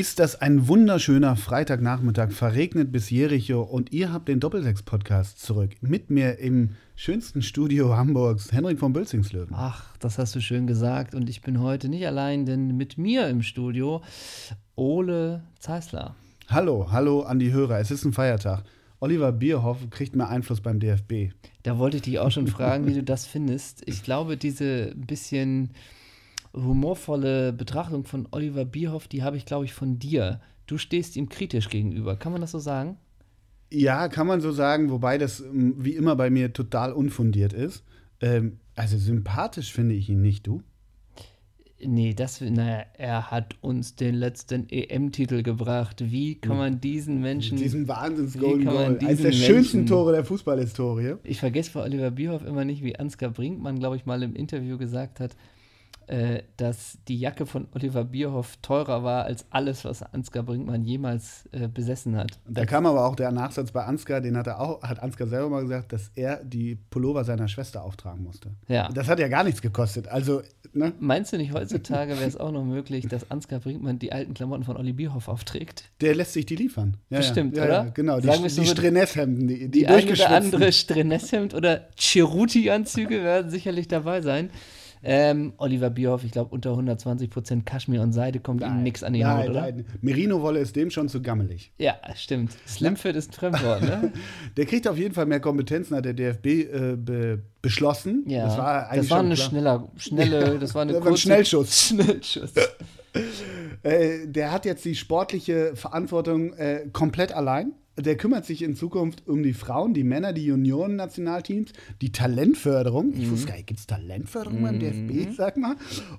Ist das ein wunderschöner Freitagnachmittag, verregnet bis Jericho und ihr habt den Doppelsechs-Podcast zurück. Mit mir im schönsten Studio Hamburgs, Henrik von Bülzingslöwen. Ach, das hast du schön gesagt und ich bin heute nicht allein, denn mit mir im Studio Ole Zeisler. Hallo, hallo an die Hörer, es ist ein Feiertag. Oliver Bierhoff kriegt mehr Einfluss beim DFB. Da wollte ich dich auch schon fragen, wie du das findest. Ich glaube, diese bisschen humorvolle Betrachtung von Oliver Bierhoff, die habe ich, glaube ich, von dir. Du stehst ihm kritisch gegenüber. Kann man das so sagen? Ja, kann man so sagen, wobei das ähm, wie immer bei mir total unfundiert ist. Ähm, also sympathisch finde ich ihn nicht, du? Nee, das, naja, er hat uns den letzten EM-Titel gebracht. Wie kann man diesen Menschen. Diesen Wahnsinns-Golden Goal. Eines der schönsten Tore der Fußballhistorie. Ich vergesse bei Oliver Bierhoff immer nicht, wie Ansgar Brinkmann, glaube ich, mal im Interview gesagt hat, äh, dass die Jacke von Oliver Bierhoff teurer war als alles, was Ansgar Brinkmann jemals äh, besessen hat. Da kam aber auch der Nachsatz bei Ansgar, den hat er auch, hat Ansgar selber mal gesagt, dass er die Pullover seiner Schwester auftragen musste. Ja. Das hat ja gar nichts gekostet. Also, ne? Meinst du nicht, heutzutage wäre es auch noch möglich, dass Ansgar Brinkmann die alten Klamotten von Olli Bierhoff aufträgt? Der lässt sich die liefern. Ja, Bestimmt, ja, oder? Ja, genau, die, die Streness-Hemden, die, die, die ein oder andere Streness-Hemd oder Cheruti-Anzüge werden sicherlich dabei sein. Ähm, Oliver Bierhoff, ich glaube, unter 120 Prozent Kaschmir und Seide kommt nein, ihm nichts an die nein, Haut, oder? Nein. Merino-Wolle ist dem schon zu gammelig. Ja, stimmt. Slimfit ist ein Fremdwort, ne? der kriegt auf jeden Fall mehr Kompetenzen, hat der DFB äh, be beschlossen. Ja, das war, das war eine schneller, schnelle, das war eine das war ein Schnellschuss. Schnellschuss. äh, der hat jetzt die sportliche Verantwortung äh, komplett allein der kümmert sich in Zukunft um die Frauen, die Männer, die Junioren-Nationalteams, die Talentförderung. Ich wusste gar nicht, gibt es Talentförderung beim DFB, mhm. sag mal.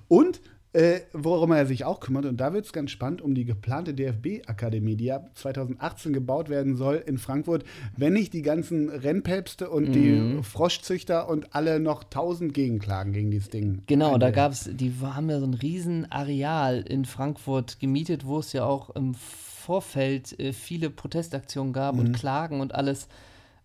Und äh, worum er sich auch kümmert, und da wird es ganz spannend, um die geplante DFB-Akademie, die ab 2018 gebaut werden soll in Frankfurt, wenn nicht die ganzen Rennpäpste und mhm. die Froschzüchter und alle noch tausend Gegenklagen gegen dieses Ding. Genau, da gab es, die haben ja so ein riesen Areal in Frankfurt gemietet, wo es ja auch im Vorfeld äh, viele Protestaktionen gab mhm. und Klagen und alles,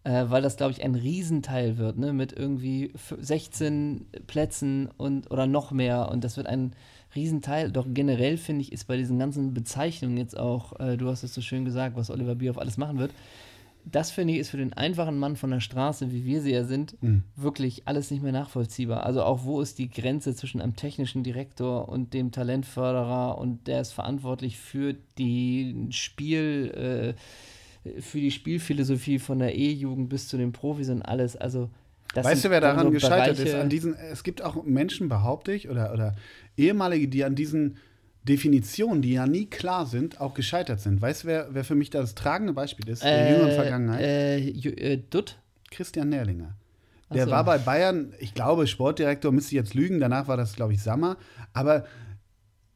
äh, weil das, glaube ich, ein Riesenteil wird, ne? mit irgendwie 16 Plätzen und oder noch mehr. Und das wird ein Riesenteil. Doch generell finde ich, ist bei diesen ganzen Bezeichnungen jetzt auch, äh, du hast es so schön gesagt, was Oliver Bierhoff alles machen wird, das finde ich ist für den einfachen Mann von der Straße, wie wir sie ja sind, mhm. wirklich alles nicht mehr nachvollziehbar. Also auch wo ist die Grenze zwischen einem technischen Direktor und dem Talentförderer und der ist verantwortlich für die Spiel, äh, für die Spielphilosophie von der E-Jugend bis zu den Profis und alles. Also weißt du, wer daran so gescheitert Bereiche ist? An diesen, es gibt auch Menschen, behaupte ich, oder, oder ehemalige, die an diesen Definitionen, die ja nie klar sind, auch gescheitert sind. Weißt du, wer, wer für mich das tragende Beispiel ist, der äh, jüngeren Vergangenheit? Äh, äh, Dutt? Christian Nährlinger. Der so. war bei Bayern, ich glaube, Sportdirektor, müsste ich jetzt lügen, danach war das, glaube ich, Sammer. Aber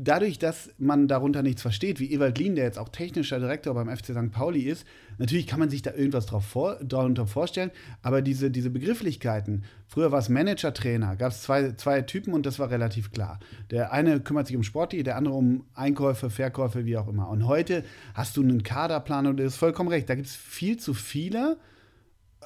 dadurch, dass man darunter nichts versteht, wie Ewald Lien, der jetzt auch technischer Direktor beim FC St. Pauli ist, natürlich kann man sich da irgendwas drauf vor, darunter vorstellen, aber diese, diese Begrifflichkeiten, früher war es Manager, Trainer, gab es zwei, zwei Typen und das war relativ klar. Der eine kümmert sich um Sportli, der andere um Einkäufe, Verkäufe, wie auch immer. Und heute hast du einen Kaderplan und du hast vollkommen recht, da gibt es viel zu viele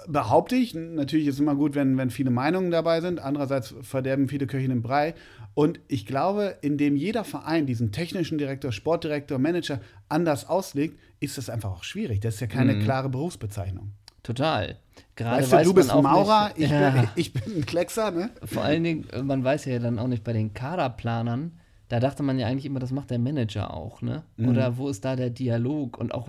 behaupte ich. Natürlich ist es immer gut, wenn, wenn viele Meinungen dabei sind. Andererseits verderben viele Köche den Brei. Und ich glaube, indem jeder Verein diesen technischen Direktor, Sportdirektor, Manager anders auslegt, ist das einfach auch schwierig. Das ist ja keine mhm. klare Berufsbezeichnung. Total. Gerade weißt du, weiß du bist ein Maurer, ich, ja. bin, ich, bin, ein Kleckser, ne? Vor allen Dingen, man weiß ja dann auch nicht bei den Kaderplanern, da dachte man ja eigentlich immer, das macht der Manager auch, ne? Mhm. Oder wo ist da der Dialog? Und auch,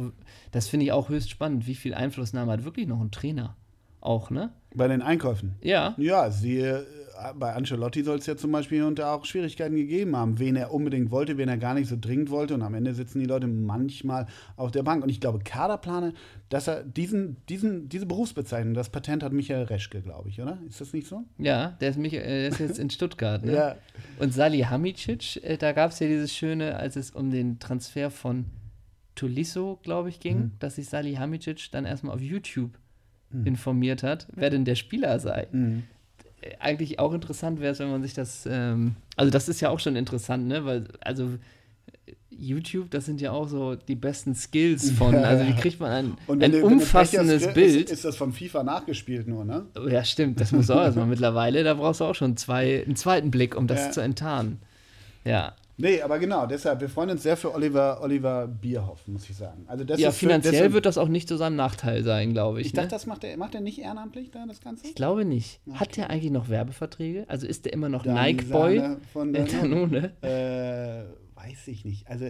das finde ich auch höchst spannend, wie viel Einflussnahme hat wirklich noch ein Trainer? Auch, ne? Bei den Einkäufen? Ja. Ja, sie, äh, bei Ancelotti soll es ja zum Beispiel und auch Schwierigkeiten gegeben haben, wen er unbedingt wollte, wen er gar nicht so dringend wollte. Und am Ende sitzen die Leute manchmal auf der Bank. Und ich glaube, Kaderplaner, dass er diesen, diesen, diese Berufsbezeichnung, das Patent hat Michael Reschke, glaube ich, oder? Ist das nicht so? Ja, der ist, Michael, der ist jetzt in Stuttgart. Ne? ja. Und Sali Hamicic, äh, da gab es ja dieses Schöne, als es um den Transfer von Tulisso, glaube ich, ging, mhm. dass sich Sali Hamicic dann erstmal auf YouTube mhm. informiert hat, wer denn der Spieler sei. Mhm. Eigentlich auch interessant wäre es, wenn man sich das, ähm, also das ist ja auch schon interessant, ne, weil, also YouTube, das sind ja auch so die besten Skills von, also wie kriegt man ein, ein du, umfassendes Bild. Ist, ist, das von FIFA nachgespielt nur, ne? Ja, stimmt, das muss auch erstmal mittlerweile, da brauchst du auch schon zwei, einen zweiten Blick, um das ja. zu enttarnen. Ja, Nee, aber genau, deshalb, wir freuen uns sehr für Oliver, Oliver Bierhoff, muss ich sagen. Also das ja, ist finanziell für, wird das auch nicht zu seinem Nachteil sein, glaube ich. Ich ne? dachte, das macht er, macht er nicht ehrenamtlich da, das Ganze? Ich glaube nicht. Hat der eigentlich noch Werbeverträge? Also ist der immer noch Nike-Boy? Von Äh, Danone? Danone. Äh, weiß ich nicht. Also,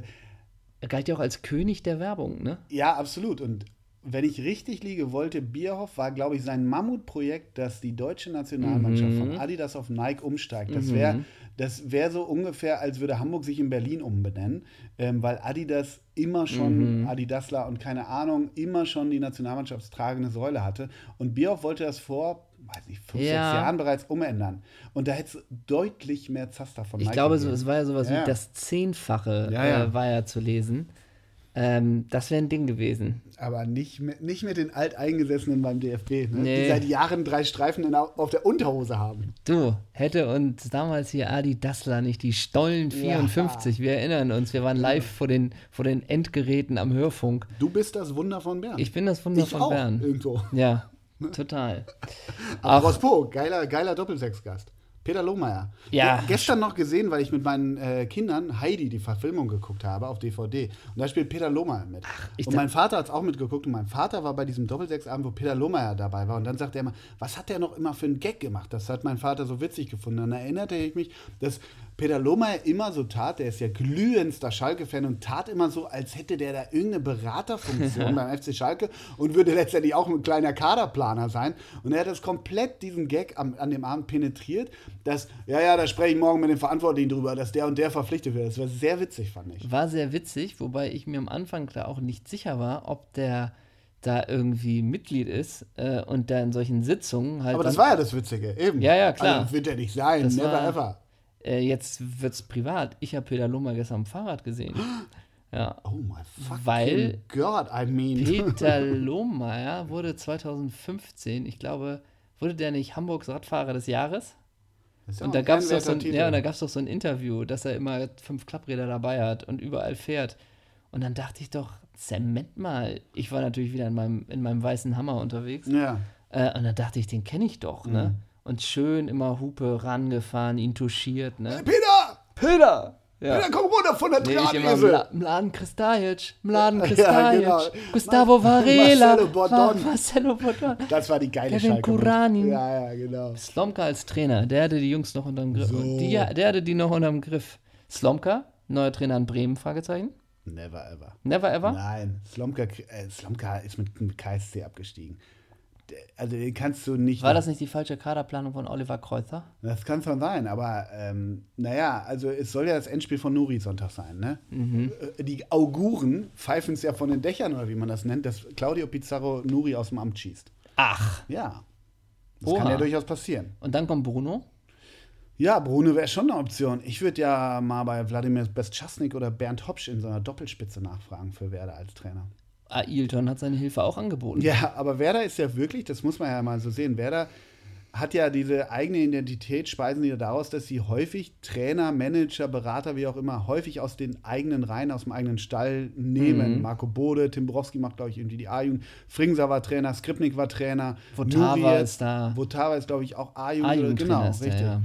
Er galt ja auch als König der Werbung, ne? ja, absolut. Und wenn ich richtig liege, wollte Bierhoff, war, glaube ich, sein Mammutprojekt, dass die deutsche Nationalmannschaft Mhm. von Adidas auf Nike umsteigt. Das wäre das wär so ungefähr, als würde Hamburg sich in Berlin umbenennen, ähm, weil Adidas immer schon, Mhm. Adidasler und keine Ahnung, immer schon die nationalmannschaftstragende Säule hatte. Und Bierhoff wollte das vor, weiß nicht, fünf, Ja. sechs Jahren bereits umändern. Und da hätte es deutlich mehr Zaster von Ich Nike glaube, so, es war ja sowas Ja. wie das Zehnfache, Ja, ja. Äh, war ja zu lesen. Ähm, das wäre ein Ding gewesen. Aber nicht mit, nicht mit den Alteingesessenen beim DFB, ne? Nee. die seit Jahren drei Streifen in, auf der Unterhose haben. Du, hätte uns damals hier Adi Dassler nicht die Stollen 54, wir erinnern uns, wir waren live vor den, vor den Endgeräten am Hörfunk. Du bist das Wunder von Bern. Ich bin das Wunder Ich von auch, Bern. irgendwo. Ja, total. Apropos, geiler, geiler Doppelsechsgast. Peter Lohmeier. Ja. Ge- Gestern noch gesehen, weil ich mit meinen äh, Kindern Heidi, die Verfilmung, geguckt habe auf DVD. Und da spielt Peter Lohmeier mit. ich und mein Vater hat es auch mitgeguckt. Und mein Vater war bei diesem Doppelsechsabend, wo Peter Lohmeier dabei war. Und dann sagt er immer, was hat der noch immer für einen Gag gemacht? Das hat mein Vater so witzig gefunden. Dann erinnerte ich mich, dass Peter Lohmeier immer so tat, der ist ja glühendster Schalke-Fan und tat immer so, als hätte der da irgendeine Beraterfunktion beim FC Schalke und würde letztendlich auch ein kleiner Kaderplaner sein. Und er hat das komplett, diesen Gag am, an dem Abend penetriert, dass, ja, ja, da spreche ich morgen mit dem Verantwortlichen drüber, dass der und der verpflichtet wird. Das war sehr witzig, fand ich. War sehr witzig, wobei ich mir am Anfang da auch nicht sicher war, ob der da irgendwie Mitglied ist äh, und da in solchen Sitzungen halt. Aber das war ja das Witzige, eben. Ja, ja, klar. Also, wird er nicht sein, Das never ever. Äh, jetzt wird's privat. Ich habe Peter Lohmer gestern am Fahrrad gesehen. Ja. Oh my fucking Weil God, I mean. Peter Lohmeier wurde 2015, ich glaube, wurde der nicht Hamburgs Radfahrer des Jahres? Ja Und da ein gab es doch, so ein, ja, und da gab's doch so ein Interview, dass er immer fünf Klappräder dabei hat und überall fährt. Und dann dachte ich doch, Zement mal. Ich war natürlich wieder in meinem, in meinem weißen Hammer unterwegs. ja. Äh, und dann dachte ich, den kenne ich doch, ne? Und schön immer Hupe rangefahren, ihn touchiert, ne? Peter! Peter! Ja. Peter, komm runter von der Nee, Drahtesel! Mla Mladen Kristajic, Mladen Ja, Kristajic, genau. Gustavo Varela, Marcelo Bordon. Marcelo Bordon. Das war die geile Kevin. Kuranin. Ja, ja, genau. Slomka als Trainer, der hatte die Jungs noch unterm Griff. So. Die, der hatte die noch unterm Griff. Slomka, neuer Trainer in Bremen, Fragezeichen. Never ever. Never ever. Nein, Slomka, äh, Slomka ist mit, mit KSC abgestiegen. Also den kannst du nicht. War das nicht die falsche Kaderplanung von Oliver Kreuzer? Das kann schon sein, aber ähm, naja, also es soll ja das Endspiel von Nuri Sonntag sein, ne? Mhm. Äh, Die Auguren pfeifen es ja von den Dächern oder wie man das nennt, dass Claudio Pizarro Nuri aus dem Amt schießt. Ach. Ja. Das Oha. kann ja durchaus passieren. Und dann kommt Bruno. Ja, Bruno wäre schon eine Option. Ich würde ja mal bei Wladimir Bestchasnik oder Bernd Hopsch in so einer Doppelspitze nachfragen für Werder als Trainer. Ailton hat seine Hilfe auch angeboten. Ja, aber Werder ist ja wirklich, das muss man ja mal so sehen, Werder hat ja diese eigene Identität, speisen die daraus, dass sie häufig Trainer, Manager, Berater, wie auch immer, häufig aus den eigenen Reihen, aus dem eigenen Stall nehmen. Mhm. Marco Bode, Tim Borowski macht, glaube ich, irgendwie die A-Jugend. Fringser war Trainer, Skripnik war Trainer. Votava ist da. Votava ist, glaube ich, auch A-Jugend. Genau, ist der, richtig. ja.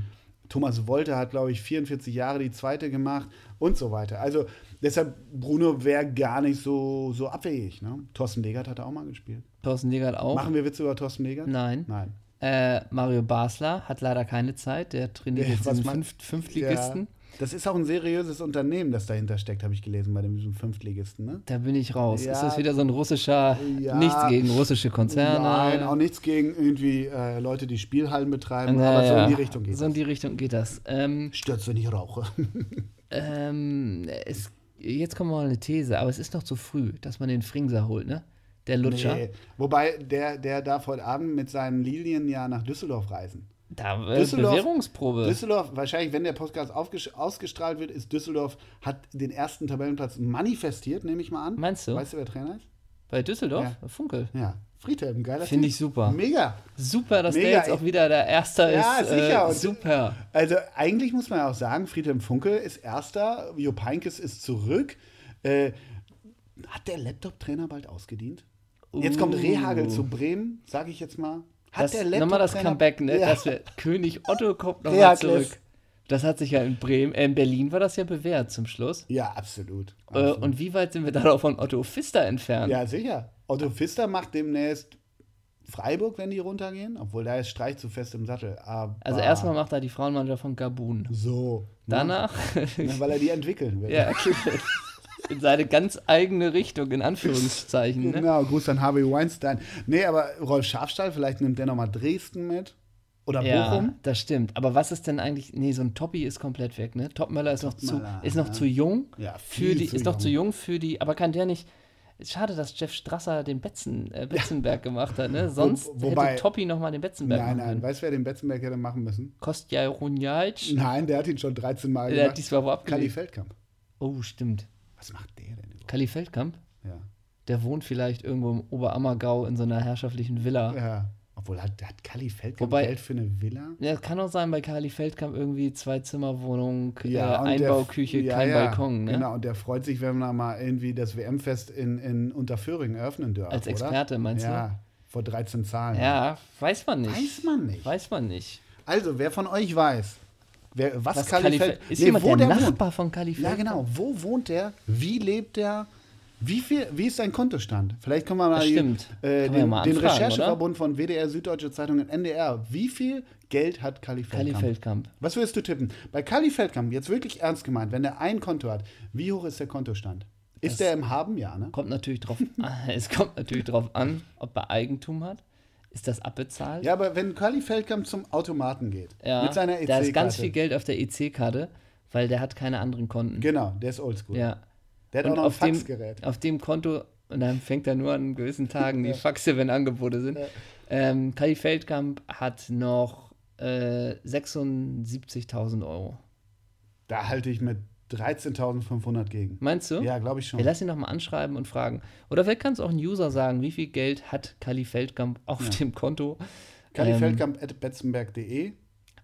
Thomas Wolter hat, glaube ich, 44 Jahre die zweite gemacht und so weiter. Also deshalb, Bruno wäre gar nicht so, so abwegig. Ne? Thorsten Legert hat er auch mal gespielt. Thorsten Legert auch. Machen wir Witze über Thorsten Legert? Nein. Nein. Äh, Mario Basler hat leider keine Zeit. Der trainiert Ja, jetzt Fünft Fünftligisten. Ja. Das ist auch ein seriöses Unternehmen, das dahinter steckt, habe ich gelesen, bei diesem Fünftligisten. Ne? Da bin ich raus. Ja. Ist das wieder so ein russischer, Ja. nichts gegen russische Konzerne? Nein, auch nichts gegen irgendwie äh, Leute, die Spielhallen betreiben, Ja, aber so ja. in die Richtung geht So in das. die Richtung geht das. Ähm, Stört, wenn ich rauche. ähm, es, jetzt kommt mal eine These, aber es ist noch zu früh, dass man den Fringser holt, ne? Der Lutscher. Nee. Wobei, der, der darf heute Abend mit seinen Lilien ja nach Düsseldorf reisen. Da äh, Düsseldorf- Bewährungsprobe. Düsseldorf, wahrscheinlich, wenn der Podcast ausgestrahlt wird, ist Düsseldorf, hat den ersten Tabellenplatz manifestiert, nehme ich mal an. Meinst du? Weißt du, wer Trainer ist? Bei Düsseldorf? Ja. Funkel. Ja, Friedhelm, geiler Finde ich super. Mega. Super, dass Mega, der jetzt auch wieder der Erster Ja, ist. sicher. Äh, Und- super. Also eigentlich muss man ja auch sagen, Friedhelm Funkel ist Erster, Jupp Heynckes ist zurück. Äh, hat der Laptop-Trainer bald ausgedient? Jetzt kommt Uh. Rehagel zu Bremen, sage ich jetzt mal. Hat Das, der nochmal das Comeback, ne? Ja. Das wär, König Otto kommt nochmal Rehagles. zurück. Das hat sich ja in Bremen, äh, in Berlin war das ja bewährt zum Schluss. Ja, absolut. Äh, absolut. und wie weit sind wir da von Otto Pfister entfernt? ja, sicher. Otto Pfister macht demnächst Freiburg, wenn die runtergehen, obwohl da ist Streich zu fest im Sattel. Aber Also erstmal macht er die Frauenmannschaft von Gabun. so. ne? Danach, Ja, weil er die entwickeln will. ja, okay. in seine ganz eigene Richtung, in Anführungszeichen. Ne? Genau, Gruß an Harvey Weinstein. Nee, aber Rolf Schafstall, vielleicht nimmt der nochmal Dresden mit. Oder Ja, Bochum. das stimmt. Aber was ist denn eigentlich? Nee, so ein Toppi ist komplett weg, ne? Topmöller ist noch zu, Topmöller, ist noch ja. zu jung. Ja, für viel die, zu ist noch jung. zu jung für die. Aber kann der nicht? Schade, dass Jeff Strasser den Betzen, äh, Betzenberg gemacht hat, ne? Sonst wobei- hätte Toppi noch mal den Betzenberg Nein, machen nein, können. weißt du, wer den Betzenberg hätte machen müssen? Kostja Runjaic, Nein, der hat ihn schon 13 Mal der hat gemacht. diesmal wo Kali abgelegt. Feldkamp. Oh, stimmt. Was macht der denn überhaupt? Kali Feldkamp, Ja. der wohnt vielleicht irgendwo im Oberammergau in so einer herrschaftlichen Villa. ja. Obwohl, hat, hat Kali Feldkamp Wobei- Geld für eine Villa? Ja, kann auch sein, bei Kali Feldkamp irgendwie Zwei-Zimmer-Wohnung, äh, und der- Einbauküche, ja, kein ja, Balkon, ne? Genau, und der freut sich, wenn wir mal irgendwie das WM-Fest in, in Unterföhring eröffnen dürfen. Als oder? Experte, meinst du? Ja, vor 13 Zahlen. Ja, weiß man nicht. Weiß man nicht. Weiß man nicht. Also, wer von euch weiß, wer, was, Was Kali Kali Feld... Fel- ist Nee, jemand wo der, der wohnt. Nachbar von Kali Ja, Feldkamp? genau. Wo wohnt der? Wie lebt der? Wie, viel, wie ist sein Kontostand? Vielleicht können wir mal Das stimmt. äh, den, mal den Rechercheverbund von WDR, Süddeutsche Zeitung und NDR. Wie viel Geld hat Kali Kali Feldkamp? Feldkamp. Was würdest du tippen? Bei Kali Feldkamp, jetzt wirklich ernst gemeint, wenn er ein Konto hat, wie hoch ist der Kontostand? Ist der im Haben? Ja, ne? Kommt natürlich drauf an. Es kommt natürlich drauf an, ob er Eigentum hat. Ist das abbezahlt? Ja, aber wenn Kali Feldkamp zum Automaten geht, Ja, mit seiner EC-Karte. Da ist ganz viel Geld auf der EC-Karte, weil der hat keine anderen Konten. Genau, der ist oldschool. Ja. Der hat Und auch noch ein auf dem, Faxgerät. auf dem Konto, und dann fängt er nur an gewissen Tagen die Faxe, wenn Angebote sind. Ähm, Kali Feldkamp hat noch äh, 76.000 Euro. Da halte ich mit 13.500 gegen. Meinst du? Ja, glaube ich schon. Ja, lass ihn noch mal anschreiben und fragen. Oder vielleicht kannst du auch ein User sagen, wie viel Geld hat Kali Feldkamp auf dem Konto? Kali Ähm, Feldkamp at betzenberg.de.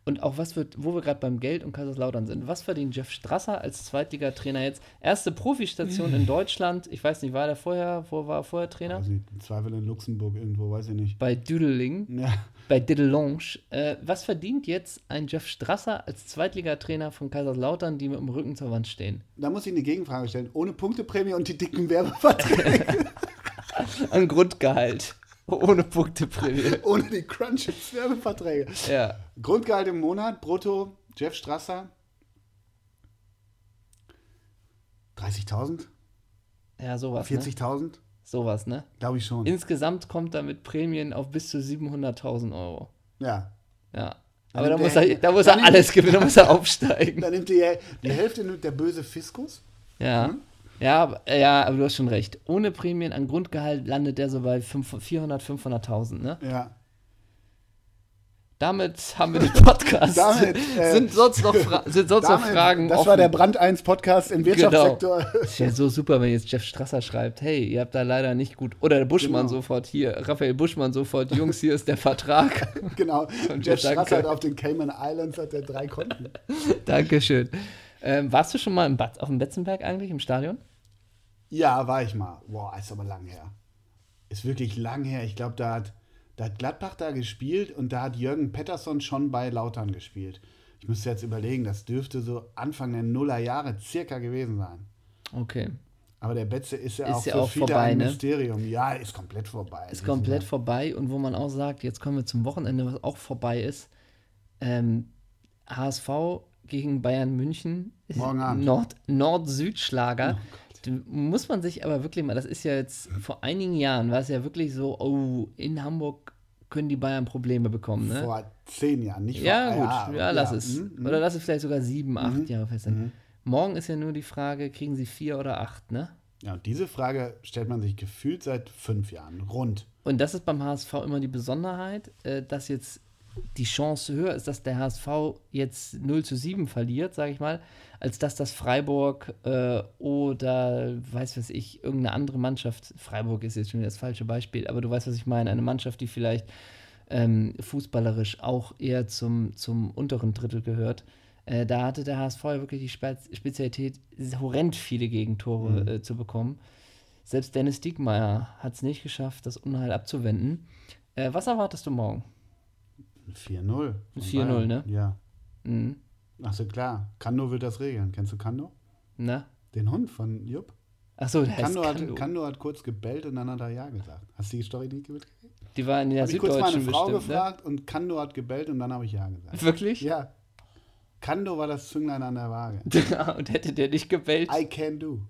Und auch was wird, wo wir gerade beim Geld und Kaiserslautern sind, was verdient Jeff Strasser als Zweitligatrainer jetzt? Erste Profistation in Deutschland. Ich weiß nicht, war der vorher, wo war er vorher Trainer? Im Zweifel in Luxemburg irgendwo, weiß ich nicht. Bei Düdeling, Ja, bei Didelange. Äh, was verdient jetzt ein Jeff Strasser als Zweitligatrainer von Kaiserslautern, die mit dem Rücken zur Wand stehen? da muss ich eine Gegenfrage stellen. Ohne Punkteprämie und die dicken Werbeverträge, Ein Grundgehalt. Ohne Punkteprämie. ohne die Crunches Werbeverträge. Ja. Grundgehalt im Monat, brutto, Jeff Strasser. 30.000? Ja, sowas. Ne? 40.000? Sowas, ne? Glaube ich schon. Insgesamt kommt er mit Prämien auf bis zu 700.000 Euro. ja. Ja. Aber da muss, er- da muss er alles gewinnen, da muss er aufsteigen. Dann nimmt die, die Hälfte nimmt der böse Fiskus. Ja. Hm? Ja, aber- ja, aber du hast schon recht. Ohne Prämien an Grundgehalt landet der so bei 500, 400, 500.000, ne? Ja. Damit haben wir den Podcast. Damit, äh, sind sonst noch, Fra sind sonst noch Damit- Fragen das offen? war der Brand 1 Podcast im Wirtschaftssektor. Ist ja so super, wenn jetzt Jeff Strasser schreibt, hey, ihr habt da leider nicht gut. Oder der Buschmann Genau. sofort hier, Raphael Buschmann sofort, Jungs, hier ist der Vertrag. genau. Und Jeff danke. Strasser hat auf den Cayman Islands hat er drei Konten. Dankeschön. Ähm, warst du schon mal im Bad, auf dem Betzenberg eigentlich, im Stadion? Ja, war ich mal. Boah, ist aber lang her. Ist wirklich lang her. Ich glaube, da hat, da hat Gladbach da gespielt und da hat Jürgen Pettersson schon bei Lautern gespielt. Ich müsste jetzt überlegen, das dürfte so Anfang der Nullerjahre circa gewesen sein. Okay. Aber der Betze ist ja Ist auch ja für auch viele vorbei, ein ne? Mysterium. Ja, ist komplett vorbei. Ist komplett vorbei und wo man auch sagt, jetzt kommen wir zum Wochenende, was auch vorbei ist. Ähm, HSV gegen Bayern München. Morgen Abend. Nord- Nord-Süd-Schlager. Den muss man sich aber wirklich mal, das ist ja jetzt vor einigen Jahren, war es ja wirklich so, oh, in Hamburg können die Bayern Probleme bekommen, ne? Vor zehn Jahren, nicht Ja, vor gut, ja, lass es. mm, mm. Oder lass es vielleicht sogar sieben, acht Jahre fest sein. Morgen ist ja nur die Frage, kriegen sie vier oder acht, ne? Ja, und diese Frage stellt man sich gefühlt seit fünf Jahren. Rund. Und das ist beim HSV immer die Besonderheit, äh, dass jetzt die Chance höher ist, dass der HSV jetzt 0 zu 7 verliert, sage ich mal, als dass das Freiburg äh, oder, weiß was ich, irgendeine andere Mannschaft, Freiburg ist jetzt schon wieder das falsche Beispiel, aber du weißt, was ich meine, eine Mannschaft, die vielleicht ähm, fußballerisch auch eher zum, zum unteren Drittel gehört. Äh, da hatte der HSV ja wirklich die Spez Spezialität, horrend viele Gegentore äh, zu bekommen. Selbst Dennis Diekmeyer hat es nicht geschafft, das Unheil abzuwenden. Äh, was erwartest du morgen? Ein 4-0. Ein von 4-0, Bayern. ne? Ja. Mhm. Achso, klar. Kando wird das regeln. Kennst du Kando? Na? Den Hund von Jupp? Achso, der Kando heißt hat, Kando. Kando hat kurz gebellt und dann hat er Ja gesagt. Hast du die Story nicht mitgekriegt? Die war in der Habe ich kurz meine Süddeutschen Frau bestimmt, ne? gefragt und Kando hat gebellt und dann habe ich Ja gesagt. Wirklich? Ja. Kando war das Zünglein an der Waage. und hätte der nicht gebellt? I can do.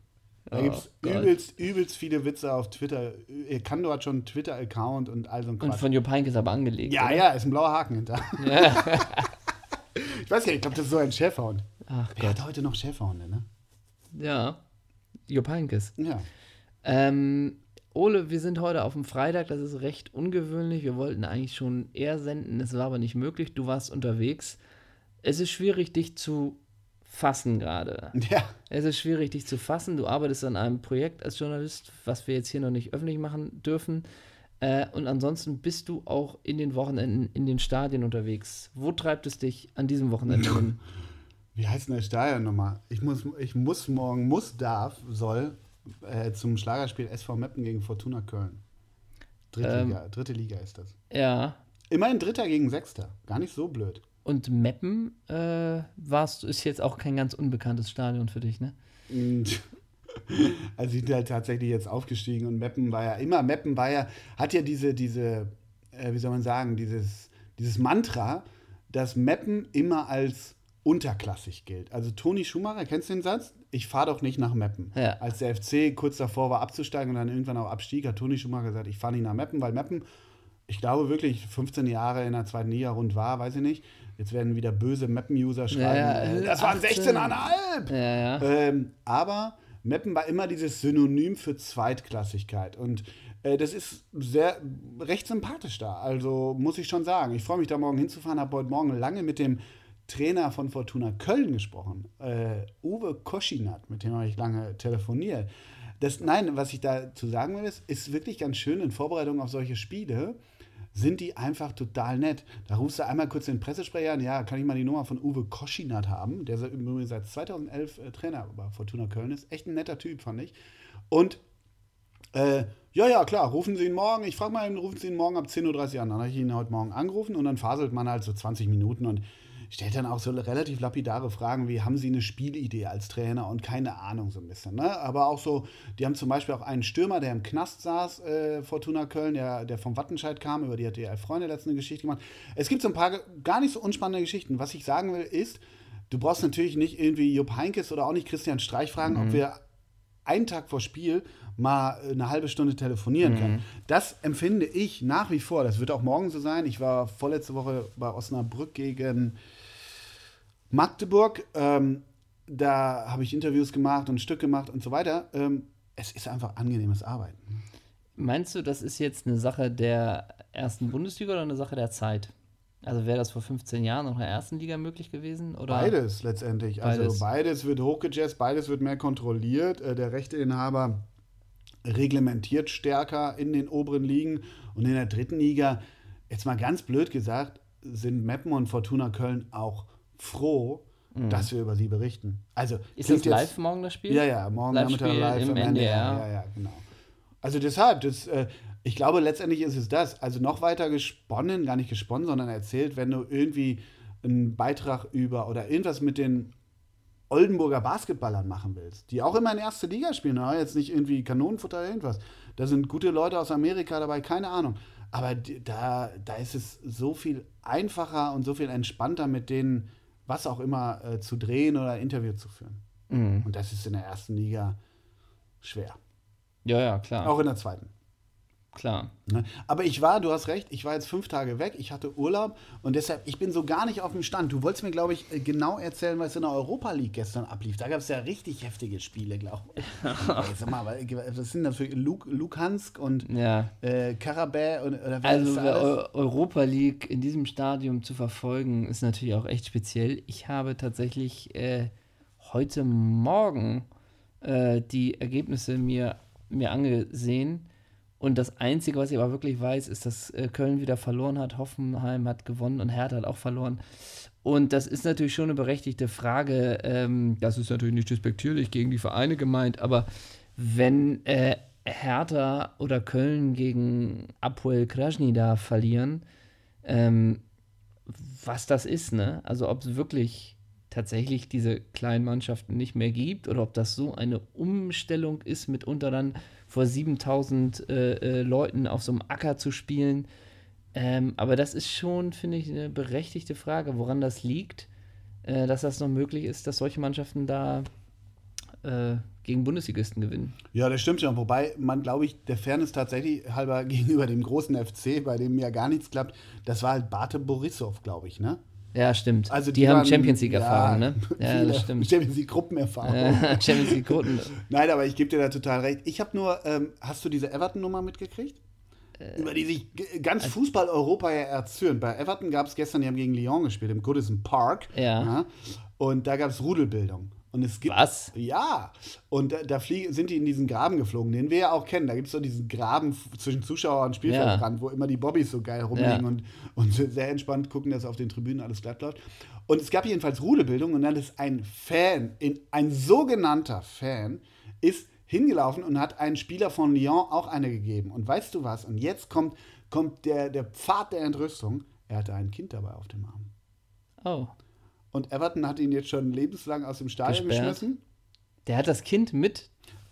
Da Oh gibt es übelst, übelst viele Witze auf Twitter. Äh, Kando hat schon einen Twitter-Account und all so ein Und Quatsch. von Jupp Heynckes aber angelegt. Ja, oder? ja, ist ein blauer Haken hinter. Ja. Ich weiß gar nicht, ich glaube, das ist so ein Schäferhund. Ach Wer Gott. hat heute noch Schäferhunde, ne? Ja. Heynckes. Ja. Ähm, Ole, wir sind heute auf dem Freitag, das ist recht ungewöhnlich. Wir wollten eigentlich schon eher senden, es war aber nicht möglich. Du warst unterwegs. Es ist schwierig, dich zu fassen gerade. Ja. Es ist schwierig, dich zu fassen. Du arbeitest an einem Projekt als Journalist, was wir jetzt hier noch nicht öffentlich machen dürfen. Äh, und ansonsten bist du auch in den Wochenenden in den Stadien unterwegs. Wo treibt es dich an diesem Wochenende hin? Wie heißt denn der Stadion nochmal? Ich muss, ich muss morgen, muss, darf, soll äh, zum Schlagerspiel SV Meppen gegen Fortuna Köln. Dritte, Ähm. Liga, dritte Liga ist das. Ja. Immerhin Dritter gegen Sechster. Gar nicht so blöd. Und Meppen äh, warst, ist jetzt auch kein ganz unbekanntes Stadion für dich, ne? Also sie sind halt tatsächlich jetzt aufgestiegen und Meppen war ja immer, Meppen war ja, hat ja diese, diese, äh, wie soll man sagen, dieses, dieses Mantra, dass Meppen immer als unterklassig gilt. Also Toni Schumacher, kennst du den Satz? Ich fahre doch nicht nach Meppen. Ja. Als der FC kurz davor war abzusteigen und dann irgendwann auch abstieg, hat Toni Schumacher gesagt, ich fahre nicht nach Meppen, weil Meppen, ich glaube wirklich 15 Jahre in der zweiten Liga rund war, weiß ich nicht. Jetzt werden wieder böse Meppen-User schreiben, Ja, äh, das waren 18. 16,5. Ja. Ähm, aber Meppen war immer dieses Synonym für Zweitklassigkeit. Und äh, das ist sehr recht sympathisch da. Also muss ich schon sagen. Ich freue mich da morgen hinzufahren. Habe heute Morgen lange mit dem Trainer von Fortuna Köln gesprochen. Äh, Uwe Koschinat, mit dem habe ich lange telefoniert. Das, nein, was ich dazu sagen will, ist, ist wirklich ganz schön in Vorbereitung auf solche Spiele sind die einfach total nett. Da rufst du einmal kurz den Pressesprecher an, ja, kann ich mal die Nummer von Uwe Koschinat haben, der übrigens seit 2011 äh, Trainer bei Fortuna Köln ist. Echt ein netter Typ, fand ich. Und äh, ja, ja, klar, rufen Sie ihn morgen. Ich frage mal, rufen Sie ihn morgen ab 10.30 Uhr an. Dann habe ich ihn heute Morgen angerufen und dann faselt man halt so 20 Minuten und stellt dann auch so relativ lapidare Fragen wie, haben Sie eine Spielidee als Trainer und keine Ahnung so ein bisschen. Ne? Aber auch so, die haben zum Beispiel auch einen Stürmer, der im Knast saß, äh, Fortuna Köln, der, der vom Wattenscheid kam, über die hat die Freunde letzte Geschichte gemacht. Es gibt so ein paar gar nicht so unspannende Geschichten. Was ich sagen will, ist, du brauchst natürlich nicht irgendwie Jupp Heinkes oder auch nicht Christian Streich fragen, ob wir einen Tag vor Spiel mal eine halbe Stunde telefonieren können. Das empfinde ich nach wie vor. Das wird auch morgen so sein. Ich war vorletzte Woche bei Osnabrück gegen Magdeburg. Ähm, da habe ich Interviews gemacht und ein Stück gemacht und so weiter. Ähm, es ist einfach angenehmes Arbeiten. Meinst du, das ist jetzt eine Sache der ersten Bundesliga oder eine Sache der Zeit? Also wäre das vor 15 Jahren noch in der ersten Liga möglich gewesen? Oder? Beides letztendlich. Also Beides. beides wird hochgejazzt, beides wird mehr kontrolliert. Äh, der Rechteinhaber reglementiert stärker in den oberen Ligen und in der dritten Liga, jetzt mal ganz blöd gesagt, sind Meppen und Fortuna Köln auch froh, dass wir über sie berichten. Also Mhm. Ist das live morgen das Spiel? Ja, ja, morgen Live-Spiel Nachmittag live im am NDR. Ja, ja, genau. Also deshalb, das, äh, ich glaube, letztendlich ist es das. Also noch weiter gesponnen, gar nicht gesponnen, sondern erzählt, wenn du irgendwie einen Beitrag über oder irgendwas mit den Oldenburger Basketballern machen willst, die auch immer in erste Liga spielen, na, jetzt nicht irgendwie Kanonenfutter oder irgendwas. Da sind gute Leute aus Amerika dabei, keine Ahnung. Aber da, da ist es so viel einfacher und so viel entspannter mit denen, was auch immer, äh, zu drehen oder Interview zu führen. Mhm. Und das ist in der ersten Liga schwer. Ja, ja, klar. Auch in der zweiten. Klar. Ne? Aber ich war, du hast recht, ich war jetzt fünf Tage weg, ich hatte Urlaub und deshalb, ich bin so gar nicht auf dem Stand. Du wolltest mir, glaube ich, äh, genau erzählen, was in der Europa League gestern ablief. Da gab es ja richtig heftige Spiele, glaube ich. Sag mal, was sind das für Luke, Lukansk und Ja. äh, Karabä und oder wer Also alles? Eu- Europa League in diesem Stadium zu verfolgen, ist natürlich auch echt speziell. Ich habe tatsächlich äh, heute Morgen äh, die Ergebnisse mir, mir angesehen. Und das Einzige, was ich aber wirklich weiß, ist, dass äh, Köln wieder verloren hat, Hoffenheim hat gewonnen und Hertha hat auch verloren. Und das ist natürlich schon eine berechtigte Frage. Ähm, das ist natürlich nicht despektierlich gegen die Vereine gemeint, aber wenn äh, Hertha oder Köln gegen Apoel Krasnodar verlieren, ähm, was das ist, ne? Also ob es wirklich tatsächlich diese kleinen Mannschaften nicht mehr gibt oder ob das so eine Umstellung ist, mitunter dann vor 7000 äh, äh, Leuten auf so einem Acker zu spielen. Ähm, aber das ist schon, finde ich, eine berechtigte Frage, woran das liegt, äh, dass das noch möglich ist, dass solche Mannschaften da äh, gegen Bundesligisten gewinnen. Ja, das stimmt schon. Wobei man, glaube ich, der Fairness tatsächlich halber gegenüber dem großen FC, bei dem ja gar nichts klappt, das war halt Bate Borisov, glaube ich, ne? Ja, stimmt. Also die, die haben waren- Champions League-Erfahrung, ja, ne? Ja, das stimmt. Champions League Gruppenerfahrung. Äh, Champions League Gruppen. Nein, aber ich gebe dir da total recht. Ich habe nur, ähm, hast du diese Everton-Nummer mitgekriegt? Äh, Über die sich ganz Fußball-Europa ja erzürnt. Bei Everton gab es gestern, die haben gegen Lyon gespielt, im Goodison Park. Ja. Und da gab es Rudelbildung. Und es gibt. Was? Ja. Und da, da fliegen, sind die in diesen Graben geflogen, den wir ja auch kennen. Da gibt es so diesen Graben zwischen Zuschauer und Spielfeldrand, wo immer die Bobbys so geil rumliegen Ja. und, und sehr entspannt gucken, dass auf den Tribünen alles glatt läuft. Und es gab jedenfalls Rudelbildung und dann ist ein Fan, in, ein sogenannter Fan, ist hingelaufen und hat einen Spieler von Lyon auch eine gegeben. Und weißt du was? Und jetzt kommt, kommt der, der Pfad der Entrüstung. Er hatte ein Kind dabei auf dem Arm. Oh. Und Everton hat ihn jetzt schon lebenslang aus dem Stadion Gesperrt. geschmissen. Der hat das Kind mit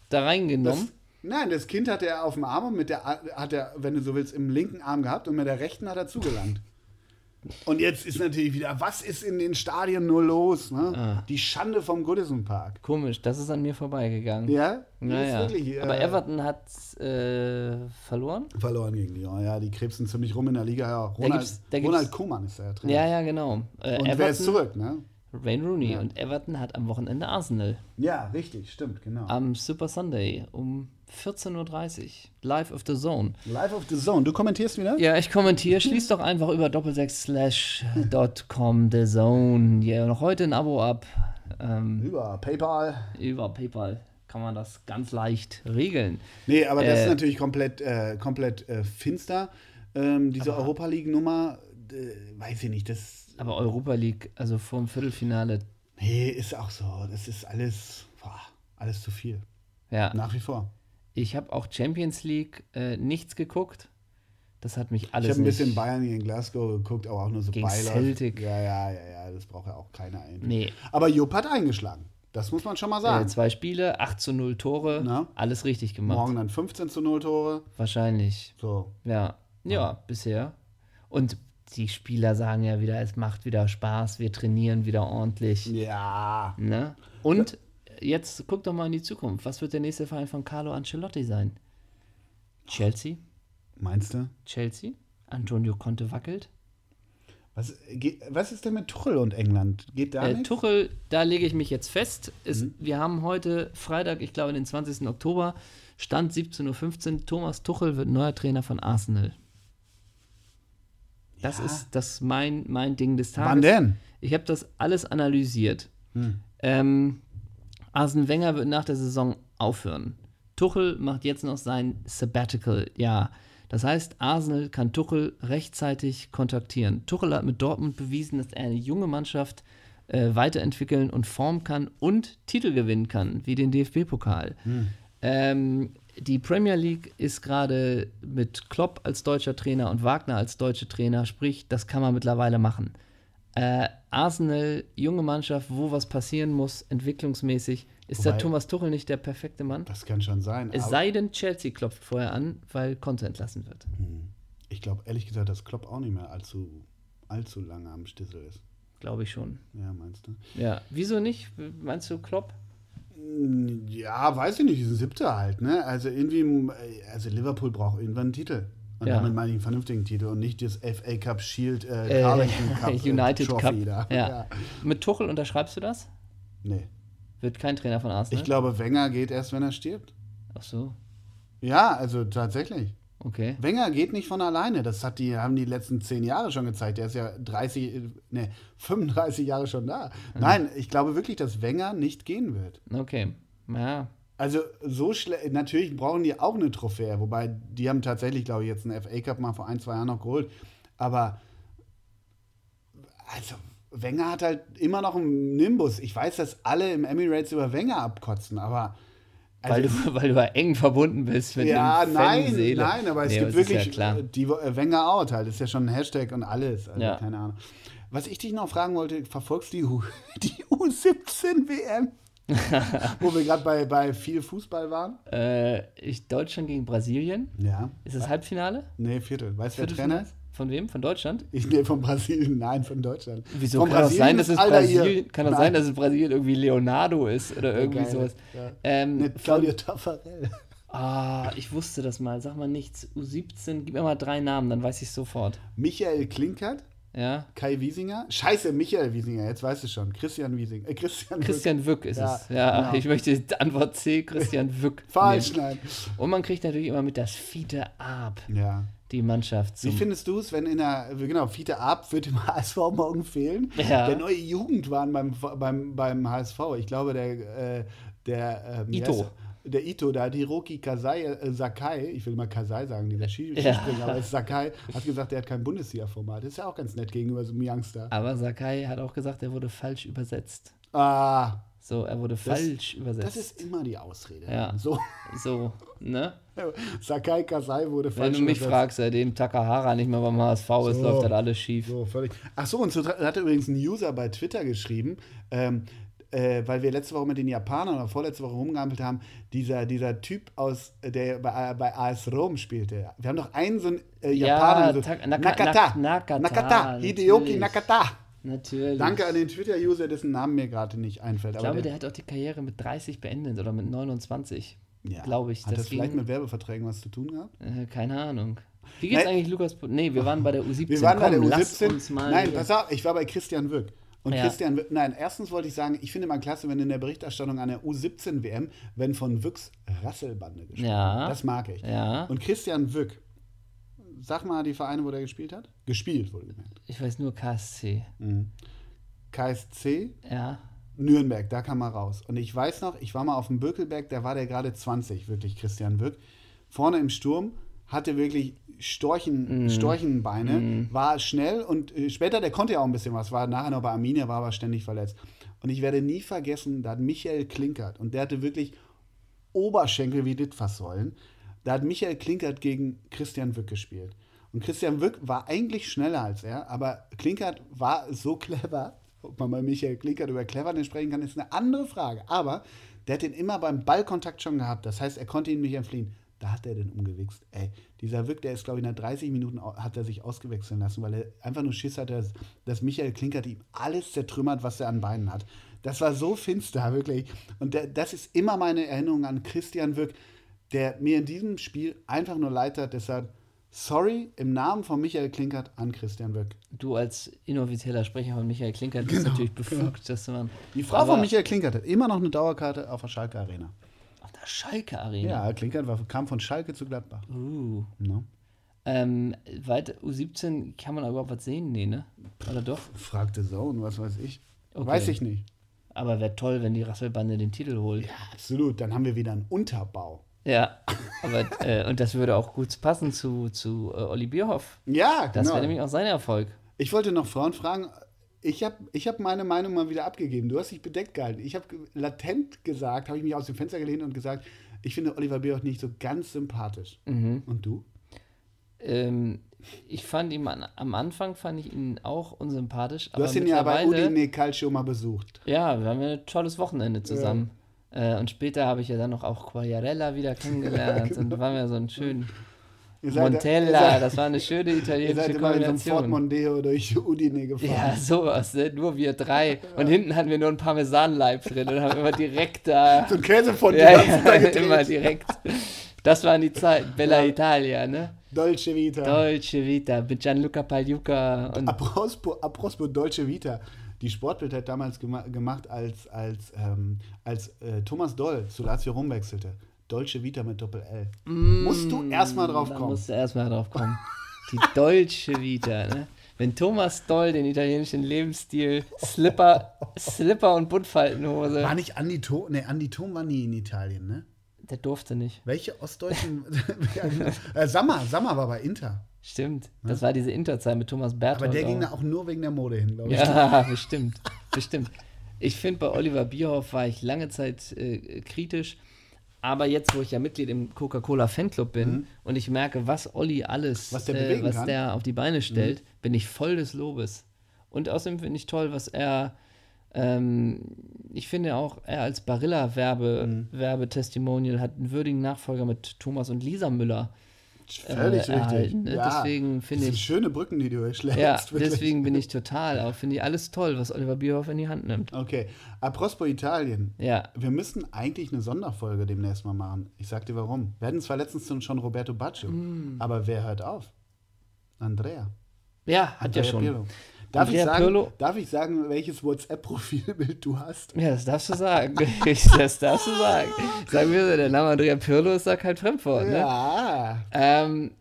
da Das, reingenommen. nein, das Kind hat er auf dem Arm und mit der hat er, wenn du so willst, im linken Arm gehabt und mit der rechten hat er zugelangt. Und jetzt ist natürlich wieder, was ist in den Stadien nur los? Ne? Ah. Die Schande vom Goodison Park. Komisch, das ist an mir vorbeigegangen. Ja, Naja. wirklich, äh, Aber Everton hat äh, verloren? verloren gegen Lyon. Ja, die krebsen ziemlich rum in der Liga. Ja, Ronald, gibt's- da gibt's- Ronald Koeman ist der Trainer. Ja, ja, genau. Äh, und wer ist zurück? Ne? Wayne Rooney. Ja. Und Everton hat am Wochenende Arsenal. Ja, richtig, stimmt, genau. Am Super Sunday um 14.30 Uhr. Live of the Zone. Live of the Zone. Du kommentierst wieder? Ja, ich kommentiere. Schließ doch einfach über doppelsechs/com the Zone. Ja, noch heute ein Abo ab. Ähm, Über PayPal. über PayPal kann man das ganz leicht regeln. Nee, aber das Äh, ist natürlich komplett, äh, komplett äh, finster. Ähm, diese Europa League-Nummer, äh, weiß ich nicht, das Aber Europa League, also vor dem Viertelfinale, nee, ist auch so. Das ist alles, boah, alles zu viel. ja. Nach wie vor. Ich habe auch Champions League äh, nichts geguckt. Das hat mich alles ich habe ein bisschen Bayern gegen Glasgow geguckt, aber auch nur so Gegen beiläufig. Celtic. Ja, ja, ja, ja, das braucht ja auch keiner eigentlich. Nee. Aber Jupp hat eingeschlagen. Das muss man schon mal Äh, sagen. zwei Spiele, 8 zu 0 Tore, Na? alles richtig gemacht. Morgen dann 15 zu 0 Tore. Wahrscheinlich. So. Ja. Ja, bisher. Und die Spieler sagen ja wieder, es macht wieder Spaß, wir trainieren wieder ordentlich. Ja. Ne? Und jetzt guck doch mal in die Zukunft. Was wird der nächste Verein von Carlo Ancelotti sein? Chelsea? Meinst du? Chelsea? Antonio Conte wackelt? Was, geht, was ist denn mit Tuchel und England? Geht da Äh, nichts? Tuchel, da lege ich mich jetzt fest. Ist, Mhm. Wir haben heute Freitag, ich glaube den 20. Oktober, Stand 17.15 Uhr. Thomas Tuchel wird neuer Trainer von Arsenal. Das Ja. ist das mein, mein Ding des Tages. Wann denn? Ich habe das alles analysiert. Hm. Ähm, Arsene Wenger wird nach der Saison aufhören. Tuchel macht jetzt noch sein Sabbatical, ja. Das heißt, Arsenal kann Tuchel rechtzeitig kontaktieren. Tuchel hat mit Dortmund bewiesen, dass er eine junge Mannschaft äh, weiterentwickeln und formen kann und Titel gewinnen kann, wie den DFB-Pokal. Ähm, die Premier League ist gerade mit Klopp als deutscher Trainer und Wagner als deutscher Trainer, sprich, das kann man mittlerweile machen. Äh, Arsenal, junge Mannschaft, wo was passieren muss, entwicklungsmäßig. Ist Wobei- der Thomas Tuchel nicht der perfekte Mann? Das kann schon sein. Es sei denn, Chelsea klopft vorher an, weil Conte entlassen wird. ich glaube ehrlich gesagt, dass Klopp auch nicht mehr allzu, allzu lange am Stissel ist. Glaube ich schon. Ja, meinst du? Ja. Wieso nicht? Meinst du Klopp? Ja, weiß ich nicht, diesen siebte halt, ne? Also irgendwie, also Liverpool braucht irgendwann einen Titel. Und Ja. damit meine ich einen vernünftigen Titel und nicht das FA Cup Shield äh, Äh, Carlington Cup äh, United Trophy Cup. da. Ja. Mit Tuchel unterschreibst du das? Nee. Wird kein Trainer von Arsenal? Ich glaube, Wenger geht erst, wenn er stirbt. Ach so, Ja, also tatsächlich. Okay. Wenger geht nicht von alleine. Das hat die, haben die letzten zehn Jahre schon gezeigt. Der ist ja 30, ne, 35 Jahre schon da. Nein, ich glaube wirklich, dass Wenger nicht gehen wird. Okay. Ja, Also so schlecht, natürlich brauchen die auch eine Trophäe, wobei die haben tatsächlich, glaube ich, jetzt einen FA Cup mal vor ein, zwei Jahren noch geholt. Aber also Wenger hat halt immer noch einen Nimbus. Ich weiß, dass alle im Emirates über Wenger abkotzen, aber weil, also, du, weil du eng verbunden bist mit ja, dem nein, Fanseele. nein, aber es Nee, gibt ist wirklich Ja klar. die äh, Wenger out halt. Das ist ja schon ein Hashtag und alles. Also Ja. keine Ahnung. Was ich dich noch fragen wollte, verfolgst du die, die U17-WM? Wo wir gerade bei, bei viel Fußball waren? Äh, ich, Deutschland gegen Brasilien. Ja. Ist das Halbfinale? Nee, Viertel. Weißt du, wer Trainer ist? Von wem? Von Deutschland? Ich nee, von Brasilien, nein, von Deutschland. Wieso von kann das sein, dass es Brasilien, kann das sein, dass es Brasilien irgendwie Leonardo ist oder irgendwie Geil. sowas? Ja. Ähm, Nicht Claudio Taffarel. Ah, ich wusste das mal. Sag mal nichts. U17, gib mir mal drei Namen, dann weiß ich sofort. Michael Klinkert, Ja. Kai Wiesinger. Scheiße, Michael Wiesinger, jetzt weißt du schon. Christian Wiesinger. Äh, Christian, Christian Wück ist Ja, es. Ja, genau. ich möchte Antwort C, Christian Wück. Falsch, nehmen. nein. Und man kriegt natürlich immer mit das Fiete Ab, Ja. Die Mannschaft. Wie findest du es, wenn in der, genau, Fiete Ab wird im HSV morgen fehlen? Ja. Der neue Jugendwahn beim, beim, beim HSV. Ich glaube, der, äh, der, ähm, Ito. er? der Ito, da hat Hiroki Kasai, äh, Sakai, ich will immer Kasai sagen, dieser Ski Ja. Skispringer, aber es ist Sakai, hat gesagt, er hat kein Bundesliga-Format. Ist ja auch ganz nett gegenüber so einem Youngster. aber Sakai hat auch gesagt, er wurde falsch übersetzt. Ah, So, er wurde falsch übersetzt. das ist immer die Ausrede. Ja. So, so, ne? Sakai Kasai wurde Wenn falsch du mich übersetzt. fragst, seitdem Takahara nicht mehr beim HSV ist, So. läuft das alles schief. So, völlig. Ach so, und so hat übrigens ein User bei Twitter geschrieben, ähm, äh, weil wir letzte Woche mit den Japanern oder vorletzte Woche rumgehampelt haben, dieser, dieser Typ aus, der bei, bei AS Rom spielte. Wir haben doch einen so einen äh, Ja, Japaner. so, Tak- Naka- Nakata. Nak- Nakata, Nakata. Natürlich. Nakata. Natürlich. Danke an den Twitter-User, dessen Namen mir gerade nicht einfällt. Ich glaube, der hat auch die Karriere mit 30 beendet oder mit 29. ja. glaube ich, Hat das deswegen- vielleicht mit Werbeverträgen was zu tun gehabt? Äh, keine Ahnung. Wie geht's Nein. eigentlich Lukas? Nee, wir waren bei der U17. Wir waren bei Komm, der lass U17. uns mal Nein, pass auf, ich war bei Christian Wück. Und Ja. Christian Wück, nein, erstens wollte ich sagen, ich finde mal klasse, wenn in der Berichterstattung an der U17-WM, wenn von Wücks Rasselbande gesprochen Ja. wird. Das mag ich. Ja, Und Christian Wück, sag mal die Vereine, wo der gespielt hat? Gespielt, wurde gemerkt. ich weiß nur KSC. KSC, Ja. Nürnberg, da kam er raus. Und ich weiß noch, ich war mal auf dem Bökelberg, da war der gerade 20, wirklich Christian Wück. Vorne im Sturm, hatte wirklich Storchen, Storchenbeine, war schnell und äh, später, der konnte ja auch ein bisschen was, war nachher noch bei Arminia, war aber ständig verletzt. Und ich werde nie vergessen, da hat Michael Klinkert und der hatte wirklich Oberschenkel wie Litfaßsäulen. Da hat Michael Klinkert gegen Christian Wück gespielt. Und Christian Wück war eigentlich schneller als er, aber Klinkert war so clever. Ob man bei Michael Klinkert über Cleverness sprechen kann, ist eine andere Frage. Aber der hat den immer beim Ballkontakt schon gehabt. Das heißt, er konnte ihn nicht entfliehen. Da hat er den umgewichst. Ey, dieser Wück, der ist, glaube ich, nach 30 Minuten hat er sich ausgewechseln lassen, weil er einfach nur Schiss hatte, dass, Michael Klinkert ihm alles zertrümmert, was er an Beinen hat. Das war so finster, wirklich. Und das ist immer meine Erinnerung an Christian Wück, der mir in diesem Spiel einfach nur leid hat. Deshalb, sorry, im Namen von Michael Klinkert an Christian Wück. Du als inoffizieller Sprecher von Michael Klinkert bist natürlich befugt, dass man. Genau, Die Frau von Michael Klinkert hat immer noch eine Dauerkarte auf der Schalke Arena. Auf der Schalke Arena. Ja, Klinkert war, kam von Schalke zu Gladbach. Uh. Ne? Ähm, weiter, U17, kann man da überhaupt was sehen? Nee, ne? Oder doch? Fragte Zone, was weiß ich. Okay. Weiß ich nicht. Aber wäre toll, wenn die Rasselbande den Titel holt. Ja, absolut. Dann haben wir wieder einen Unterbau. Ja, aber äh, und das würde auch gut passen zu, zu äh, Olli Bierhoff. Ja, Das genau. wäre nämlich auch sein Erfolg. Ich wollte noch Frauen fragen. Ich habe ich hab meine Meinung mal wieder abgegeben. Du hast dich bedeckt gehalten. Ich habe latent gesagt, habe ich mich aus dem Fenster gelehnt und gesagt, ich finde Oliver Bierhoff nicht so ganz sympathisch. Mhm. Und du? Ähm, ich fand ihn an, am Anfang fand ich ihn auch unsympathisch. Du hast ihn ja bei Udine Calcio mal besucht. Ja, wir haben ja ein tolles Wochenende zusammen. Äh, und später habe ich ja dann noch auch Quagliarella wieder kennengelernt und waren wir so ein schön Ihr ihr Montella, seid- das war eine schöne Ihr italienische so einem Ford Kombination. Mondeo durch Udine gefahren. Ja, sowas, ne? nur wir drei. Und hinten hatten wir nur ein Parmesanleib drin und haben immer direkt da. So ein Käsefond Ja, ja, immer direkt. Das waren die Zeiten. Bella Italia, ne? Dolce Vita. Dolce Vita mit Gianluca Pagliuca und Apropos, apropos Dolce Vita. Die Sportbild hat damals gema gemacht, als, als, ähm, als äh, Thomas Doll zu Lazio Rom wechselte. Dolce Vita mit Doppel-L. Musst du erstmal drauf kommen. musst du erstmal drauf kommen. Die Dolce Vita, ne? Wenn Thomas Doll den italienischen Lebensstil, Slipper, Slipper und Buntfaltenhose, War nicht Andi Thom? Ne, Andi Thom war nie in Italien, ne? Der durfte nicht. Welche ostdeutschen. äh, Sammer, Sammer war bei Inter. Stimmt. Das war diese Interzeit mit Thomas Berthold. Aber der ging da auch nur wegen der Mode hin, glaube ich. Ja, bestimmt. bestimmt. Ich finde, bei Oliver Bierhoff war ich lange Zeit äh, kritisch. Aber jetzt, wo ich ja Mitglied im Coca-Cola Fanclub bin und ich merke, was Olli alles, Mhm. Was der äh, was. Mhm. der auf die Beine stellt, bin ich voll des Lobes. Und außerdem finde ich toll, was er, ähm, ich finde auch, er als Barilla-Werbetestimonial mhm. hat einen würdigen Nachfolger mit Thomas und Lisa Müller. Völlig äh, richtig. Ne? Ja, deswegen finde ich. schöne Brücken, die du schlägst. Ja, wirklich. deswegen bin ich total auch, finde ich alles toll, was Oliver Bierhoff in die Hand nimmt. Okay. Apropos Italien. Ja. Wir müssen eigentlich eine Sonderfolge demnächst mal machen. Ich sag dir warum. Wir hatten zwar letztens schon Roberto Baggio, mm. aber wer hört auf? Andrea. Ja, hat Andrea ja schon. Pirlo. Darf ich, sagen, darf ich sagen, welches WhatsApp-Profilbild du hast? Ja, das darfst du sagen. das darfst du sagen. Sagen wir, der Name Andrea Pirlo ist da kein Fremdwort. Ne? Ja. Ähm,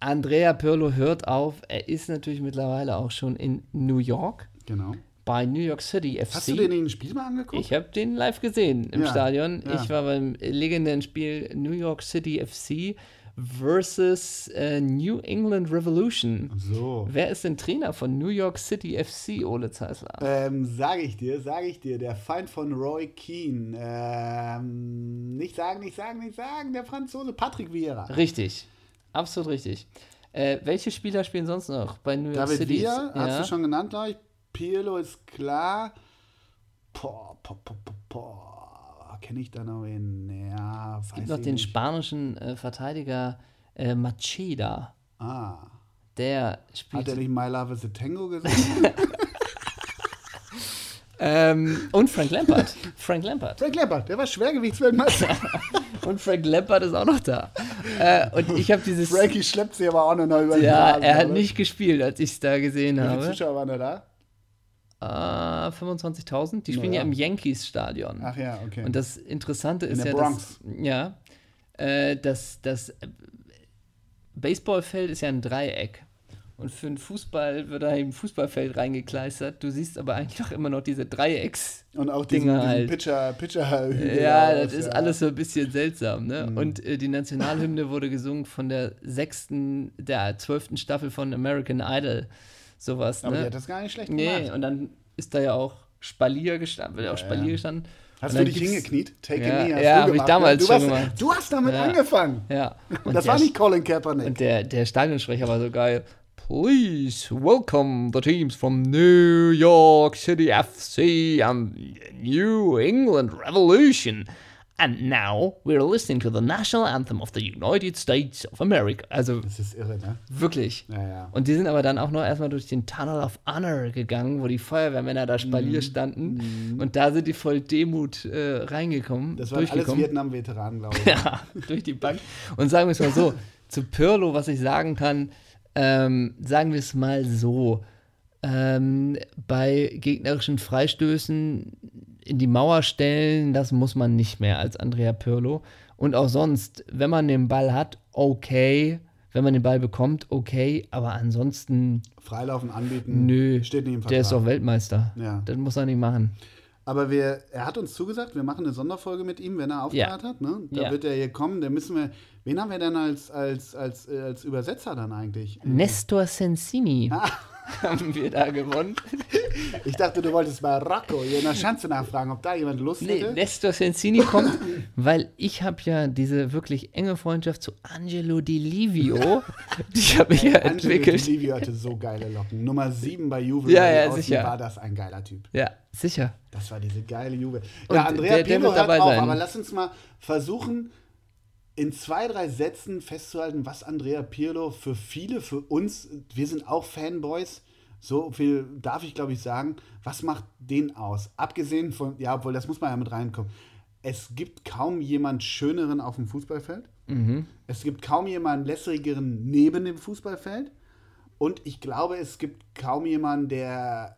Andrea Pirlo hört auf. Er ist natürlich mittlerweile auch schon in New York. Genau. Bei New York City FC. Hast du den in den Spiel mal angeguckt? Ich habe den live gesehen im ja, Stadion. Ja. Ich war beim legendären Spiel New York City FC versus äh, New England Revolution. So. Wer ist denn Trainer von New York City FC, Ole Zeisler? Ähm, sage ich dir, sage ich dir, der Feind von Roy Keane. Ähm, nicht sagen, nicht sagen, nicht sagen, der Franzose Patrick Vieira. Richtig, absolut richtig. Äh, welche Spieler spielen sonst noch bei New York David City? David Villa, ja. hast du schon genannt, glaube ich. Pirlo ist klar. Boah, boah, boah, boah kenne ich da noch wen? Ja, es gibt noch den nicht. spanischen äh, Verteidiger äh, Macheda. Ah. Der spielt. Hat er nicht My Love is a Tango gesagt? ähm, und Frank Lampard. Frank Lampard. Frank Lampard, der war Schwergewichtsweltmeister. und Frank Lampard ist auch noch da. Äh, und ich habe dieses. Frankie schleppt sie aber auch noch über Ja, Rasen, er hat oder? nicht gespielt, als ich es da gesehen Wie habe. Viele Zuschauer waren da? Äh, 25.000. Die spielen ja. ja im Yankees-Stadion. Ach ja, okay. Und das Interessante In ist ja, Bronx. dass, ja, äh, dass das Baseballfeld ist ja ein Dreieck. Und für einen Fußball wird da ein Fußballfeld reingekleistert. Du siehst aber eigentlich auch immer noch diese Dreiecks. Und auch diesen, diesen halt. Pitcher, Pitcher Ja, das ist ja. alles so ein bisschen seltsam. Ne? Mhm. Und äh, die Nationalhymne wurde gesungen von der sechsten, der zwölften Staffel von American Idol sowas. Aber ne? die hat das gar nicht schlecht gemacht. Nee, und dann ist da ja auch Spalier gestanden, wird ja auch Spalier gestanden. Hast du dich hingekniet? Take ja, a knee, ja, habe ich damals du schon gemacht. Du hast damit ja. angefangen. Ja. Und das war nicht Colin Kaepernick. Und der, der Stadionsprecher war so geil. Please welcome the teams from New York City FC and New England Revolution. And now we're listening to the national anthem of the United States of America. Also, das ist irre, ne? Wirklich. Ja, ja. Und die sind aber dann auch noch erstmal durch den Tunnel of Honor gegangen, wo die Feuerwehrmänner da Spalier mm. standen. Mm. Und da sind die voll Demut äh, reingekommen. Das waren alles Vietnam-Veteranen, glaube ich. ja, durch die Bank. Und sagen wir es mal so: zu Pirlo, was ich sagen kann, ähm, sagen wir es mal so. Ähm, bei gegnerischen Freistößen in die Mauer stellen, das muss man nicht mehr als Andrea Pirlo. Und auch sonst, wenn man den Ball hat, okay. Wenn man den Ball bekommt, okay. Aber ansonsten. Freilaufen anbieten. Nö. Steht nicht im Vertrag. Der ist doch Weltmeister. Ja. Das muss er nicht machen. Aber wir, er hat uns zugesagt, wir machen eine Sonderfolge mit ihm, wenn er aufgehört ja. hat. Ne? Da ja. wird er hier kommen. Da müssen wir. Wen haben wir denn als, als, als, äh, als Übersetzer dann eigentlich? Nestor Sensini. Ah. haben wir da gewonnen. Ich dachte, du wolltest Rocco hier in der Schanze nachfragen, ob da jemand Lust nee, hätte. Nestor Sensini kommt, weil ich habe ja diese wirklich enge Freundschaft zu Angelo Di Livio. Die habe ich ja Angelo entwickelt. Angelo Di Livio hatte so geile Locken. Nummer 7 bei Juve ja, ja, sicher. war das ein geiler Typ. Ja, sicher. Das war diese geile Juve. Ja, Andrea der, der Pirlo hört auf, sein. aber lass uns mal versuchen, in zwei, drei Sätzen festzuhalten, was Andrea Pirlo für viele, für uns, wir sind auch Fanboys, so viel darf ich, glaube ich, sagen. Was macht den aus? Abgesehen von, ja, obwohl, das muss man ja mit reinkommen. Es gibt kaum jemand Schöneren auf dem Fußballfeld. Mhm. Es gibt kaum jemanden lässigeren neben dem Fußballfeld. Und ich glaube, es gibt kaum jemanden, der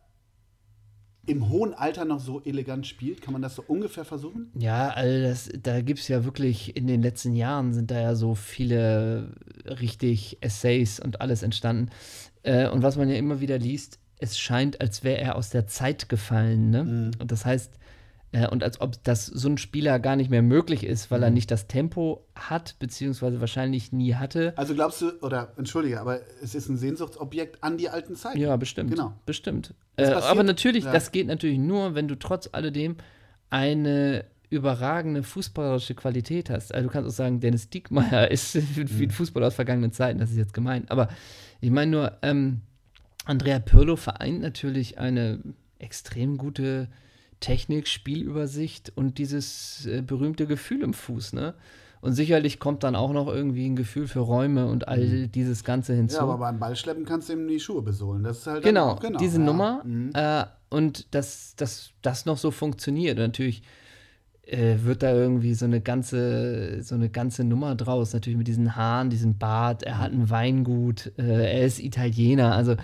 im hohen Alter noch so elegant spielt? Kann man das so ungefähr versuchen? Ja, also das, da gibt es ja wirklich, in den letzten Jahren sind da ja so viele richtig Essays und alles entstanden. Äh, und was man ja immer wieder liest, es scheint, als wäre er aus der Zeit gefallen. Ne? Mhm. Und das heißt, und als ob das so ein Spieler gar nicht mehr möglich ist, weil mhm. er nicht das Tempo hat, beziehungsweise wahrscheinlich nie hatte. Also glaubst du, oder entschuldige, aber es ist ein Sehnsuchtsobjekt an die alten Zeiten. Ja, bestimmt. Genau. Bestimmt. Äh, aber natürlich, ja. das geht natürlich nur, wenn du trotz alledem eine überragende fußballerische Qualität hast. Also du kannst auch sagen, Dennis Diekmeyer ist wie ein mhm. Fußballer aus vergangenen Zeiten, das ist jetzt gemeint. Aber ich meine nur, ähm, Andrea Pirlo vereint natürlich eine extrem gute Technik, Spielübersicht und dieses äh, berühmte Gefühl im Fuß, ne? Und sicherlich kommt dann auch noch irgendwie ein Gefühl für Räume und all mhm. dieses Ganze hinzu. Ja, aber beim Ballschleppen kannst du ihm die Schuhe besohlen. Das ist halt genau, auch, genau diese ja. Nummer. Mhm. Äh, und dass das noch so funktioniert. Und natürlich äh, wird da irgendwie so eine ganze, so eine ganze Nummer draus. Natürlich mit diesen Haaren, diesem Bart. Er hat ein Weingut. Äh, er ist Italiener. Also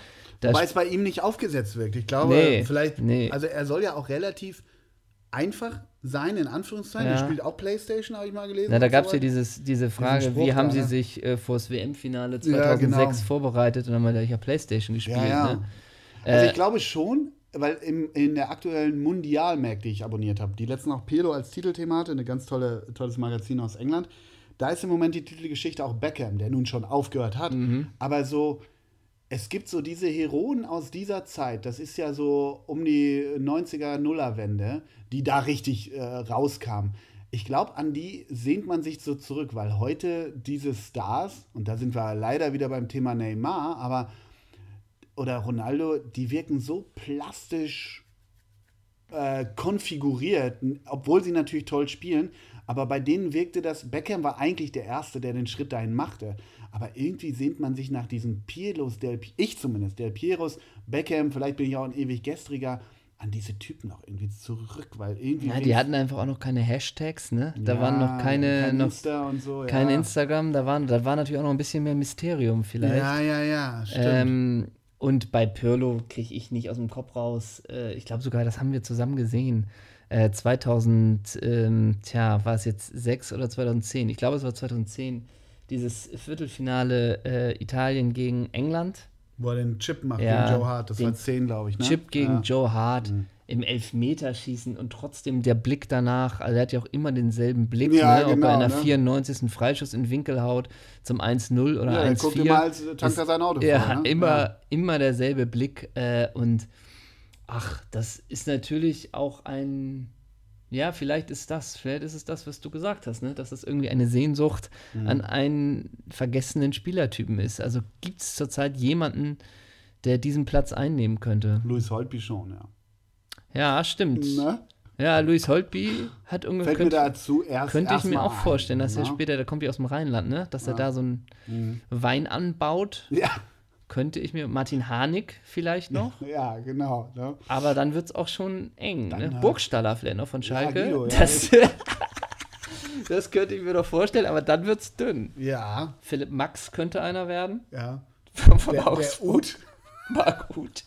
Wobei es bei ihm nicht aufgesetzt wirkt. Ich glaube, nee, vielleicht, nee. also er soll ja auch relativ einfach sein, in Anführungszeichen. Ja. Er spielt auch Playstation, habe ich mal gelesen. Na, da gab es ja dieses, diese Frage, wie haben sie sich äh, vor das WM-Finale 2006 ja, genau. vorbereitet? Und dann haben wir ja Playstation gespielt. Ja. Ne? Also ich äh, glaube schon, weil im, in der aktuellen Mundial-Mac, die ich abonniert habe, die letzten auch Pirlo als Titelthema hatte, eine ganz tolle, tolles Magazin aus England, da ist im Moment die Titelgeschichte auch Beckham, der nun schon aufgehört hat. Mhm. Aber so es gibt so diese Heroen aus dieser Zeit, das ist ja so um die 90er Nuller-Wende, die da richtig äh, rauskamen. Ich glaube, an die sehnt man sich so zurück, weil heute diese Stars, und da sind wir leider wieder beim Thema Neymar, aber oder Ronaldo, die wirken so plastisch äh, konfiguriert, obwohl sie natürlich toll spielen, aber bei denen wirkte das, Beckham war eigentlich der Erste, der den Schritt dahin machte. Aber irgendwie sehnt man sich nach diesen Pierlos, Del, ich zumindest, Del Pieros, Beckham, vielleicht bin ich auch ein ewig gestriger, an diese Typen auch irgendwie zurück, weil irgendwie. Ja, die hatten einfach auch noch keine Hashtags, ne? Da ja, waren noch keine. Kein noch Insta und so, ja. Kein Instagram, da, waren, da war natürlich auch noch ein bisschen mehr Mysterium vielleicht. Ja, ja, ja, stimmt. Ähm, und bei Pirlo kriege ich nicht aus dem Kopf raus. Äh, ich glaube sogar, das haben wir zusammen gesehen. Äh, 2000, ähm, tja, war es jetzt 6 oder 2010? Ich glaube, es war 2010 dieses Viertelfinale äh, Italien gegen England. Wo er den Chip macht ja, gegen Joe Hart, das war 10, glaube ich. Ne? Chip gegen ja. Joe Hart mhm. im Elfmeterschießen und trotzdem der Blick danach, also er hat ja auch immer denselben Blick, ja, ne? ob genau, er in der ne? 94. Freischuss in Winkel haut zum 1-0 oder ja, 1-4. guckt immer, als tankt er sein Auto Ja, vor, ne? immer, ja. immer derselbe Blick äh, und ach, das ist natürlich auch ein ja, vielleicht ist das, vielleicht ist es das, was du gesagt hast, ne? dass es irgendwie eine Sehnsucht mhm. an einen vergessenen Spielertypen ist. Also gibt es zurzeit jemanden, der diesen Platz einnehmen könnte? Louis Holtby schon, ja. Ja, stimmt. Ne? Ja, Luis Holtby hat ungefähr. Fällt könnte, mir dazu erst Könnte ich mir auch vorstellen, dass er ne? später, der kommt ja aus dem Rheinland, ne? Dass ja. er da so einen mhm. Wein anbaut. Ja könnte ich mir Martin Harnik vielleicht noch. Ja, genau. Ne? Aber dann wird es auch schon eng. Dann, ne? Burgstaller vielleicht noch von Schalke. Ja, Guido, ja, das, das könnte ich mir doch vorstellen, aber dann wird es dünn. Ja. Philipp Max könnte einer werden. Ja. Von, von der, Augsburg. War gut.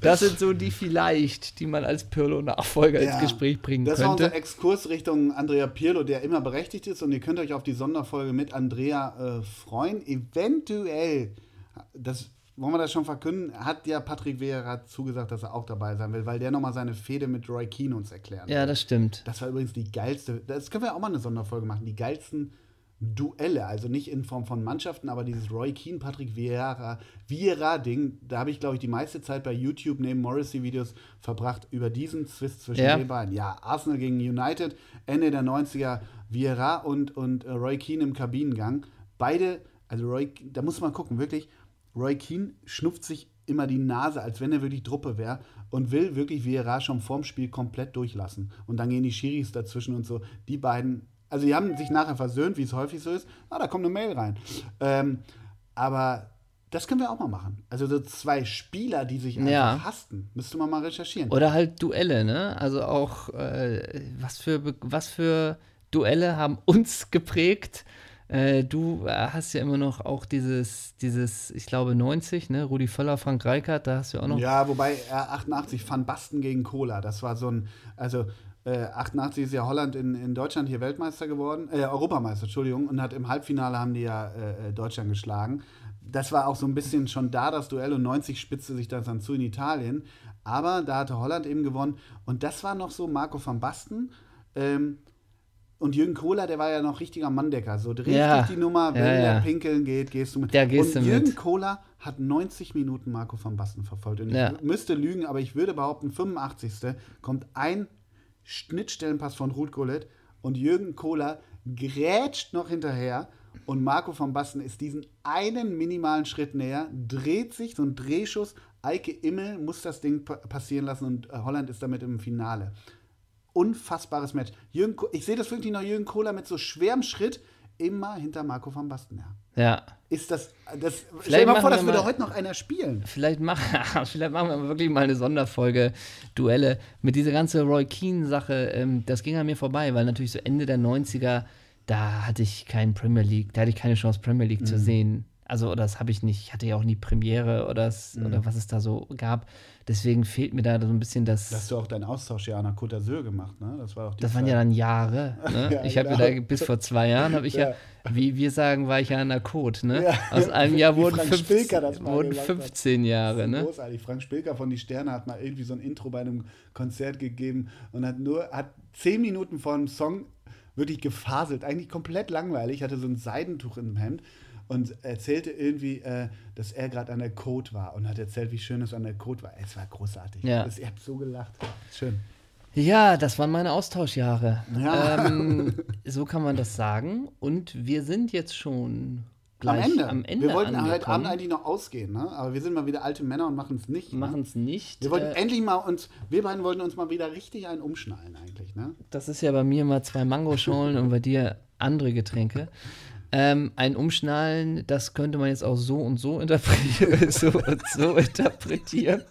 Das sind so die vielleicht, die man als Pirlo-Nachfolger ja, ins Gespräch bringen das könnte. Das war unser Exkurs Richtung Andrea Pirlo, der immer berechtigt ist. Und ihr könnt euch auf die Sonderfolge mit Andrea äh, freuen. Eventuell das wollen wir das schon verkünden, hat ja Patrick Vieira zugesagt, dass er auch dabei sein will, weil der nochmal seine Fehde mit Roy Keane uns erklären Ja, das stimmt. Das war übrigens die geilste, das können wir auch mal eine Sonderfolge machen, die geilsten Duelle, also nicht in Form von Mannschaften, aber dieses Roy Keane, Patrick Vieira, Vieira-Ding, da habe ich, glaube ich, die meiste Zeit bei YouTube neben Morrissey-Videos verbracht über diesen Zwist zwischen ja. den beiden. Ja, Arsenal gegen United, Ende der 90er, Vieira und, und äh, Roy Keane im Kabinengang. Beide, also Roy, da muss man gucken, wirklich, Roy Keane schnupft sich immer die Nase, als wenn er wirklich Truppe wäre und will wirklich Vieira schon vorm Spiel komplett durchlassen. Und dann gehen die Schiris dazwischen und so. Die beiden, also die haben sich nachher versöhnt, wie es häufig so ist. Ah, da kommt eine Mail rein. Ähm, aber das können wir auch mal machen. Also so zwei Spieler, die sich einfach ja. hasten. Müsste man mal recherchieren. Oder halt Duelle, ne? Also auch, äh, was, für, was für Duelle haben uns geprägt? Äh, du hast ja immer noch auch dieses, dieses, ich glaube 90, ne? Rudi Völler, Frank Reichardt, da hast du auch noch. Ja, wobei äh, 88 Van Basten gegen Cola, das war so ein, also äh, 88 ist ja Holland in, in Deutschland hier Weltmeister geworden, äh, Europameister, Entschuldigung, und hat im Halbfinale haben die ja äh, äh, Deutschland geschlagen. Das war auch so ein bisschen schon da, das Duell, und 90 spitzte sich das dann zu in Italien. Aber da hatte Holland eben gewonnen. Und das war noch so Marco van Basten. Ähm, und Jürgen Kohler, der war ja noch richtiger Manndecker. So richtig ja. die Nummer, wenn ja, ja. der pinkeln geht, gehst du mit. Der gehst und du Jürgen mit. Kohler hat 90 Minuten Marco van Basten verfolgt. Und ich müsste lügen, aber ich würde behaupten, 85. kommt ein Schnittstellenpass von Ruth Gullet und Jürgen Kohler grätscht noch hinterher Und Marco van Basten ist diesen einen minimalen Schritt näher, dreht sich, so ein Drehschuss. Eike Immel muss das Ding passieren lassen und äh, Holland ist damit im Finale. Unfassbares Match. Jürgen, ich sehe das wirklich noch Jürgen Kohler mit so schwerem Schritt immer hinter Marco van Basten her. Ja. Ist das, das stell dir mal vor, das würde heute noch einer spielen. Vielleicht, mach, vielleicht machen wir wirklich mal eine Sonderfolge Duelle mit dieser ganzen Roy Keane-Sache. Ähm, das ging an mir vorbei, weil natürlich so Ende der 90er, da hatte ich keinen Premier League, da hatte ich keine Chance, Premier League mhm. zu sehen. Also, oder das habe ich nicht. Ich hatte ja auch nie Premiere oder, mhm. oder was es da so gab. Deswegen fehlt mir da so ein bisschen das. Da hast du auch deinen Austausch ja an der Côte d'Azur gemacht, ne? Das war auch Das Zeit. waren ja dann Jahre. Ne? ja, ich habe genau. ja da bis vor zwei Jahren habe ich ja. ja, wie wir sagen, war ich ja an der Côte, ne? Ja. Aus einem Jahr wurden, 15, wurden 15 hat. Jahre, ne? Großartig. Frank Spilker von Die Sterne hat mal irgendwie so ein Intro bei einem Konzert gegeben und hat nur, hat zehn Minuten vor dem Song wirklich gefaselt, eigentlich komplett langweilig, hatte so ein Seidentuch im Hemd und erzählte irgendwie, äh, dass er gerade an der Code war und hat erzählt, wie schön es an der Code war. Es war großartig. Ja. Das, ihr habt so gelacht. Schön. Ja, das waren meine Austauschjahre. Ja. Ähm, so kann man das sagen. Und wir sind jetzt schon am Ende. am Ende. Wir wollten heute Abend eigentlich noch ausgehen, ne? aber wir sind mal wieder alte Männer und machen es nicht. Ne? Machen es nicht. Wir wollten äh, endlich mal uns, wir beiden wollten uns mal wieder richtig einen umschnallen eigentlich. Ne? Das ist ja bei mir mal zwei Mangoschollen und bei dir andere Getränke. Ähm, ein Umschnallen, das könnte man jetzt auch so und so interpretieren. so und so interpretieren.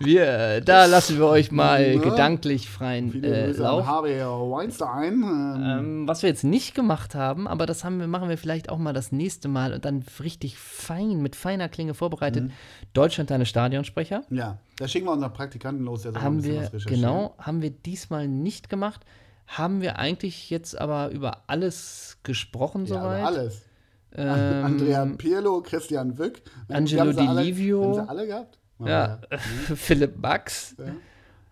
Wir, da lassen wir euch mal gedanklich freien äh, Lauf. Weinstein. Ähm, was wir jetzt nicht gemacht haben, aber das haben wir, machen wir vielleicht auch mal das nächste Mal und dann richtig fein, mit feiner Klinge vorbereitet. Mhm. Deutschland deine Stadionsprecher. Ja, da schicken wir unseren Praktikanten los, der soll haben wir, Genau, haben wir diesmal nicht gemacht haben wir eigentlich jetzt aber über alles gesprochen ja, soweit. Über alles. Ähm, Andrea Pirlo, Christian Wück. Angelo Di Livio. Haben sie alle gehabt? Ja. ja. Philipp Max. Ja.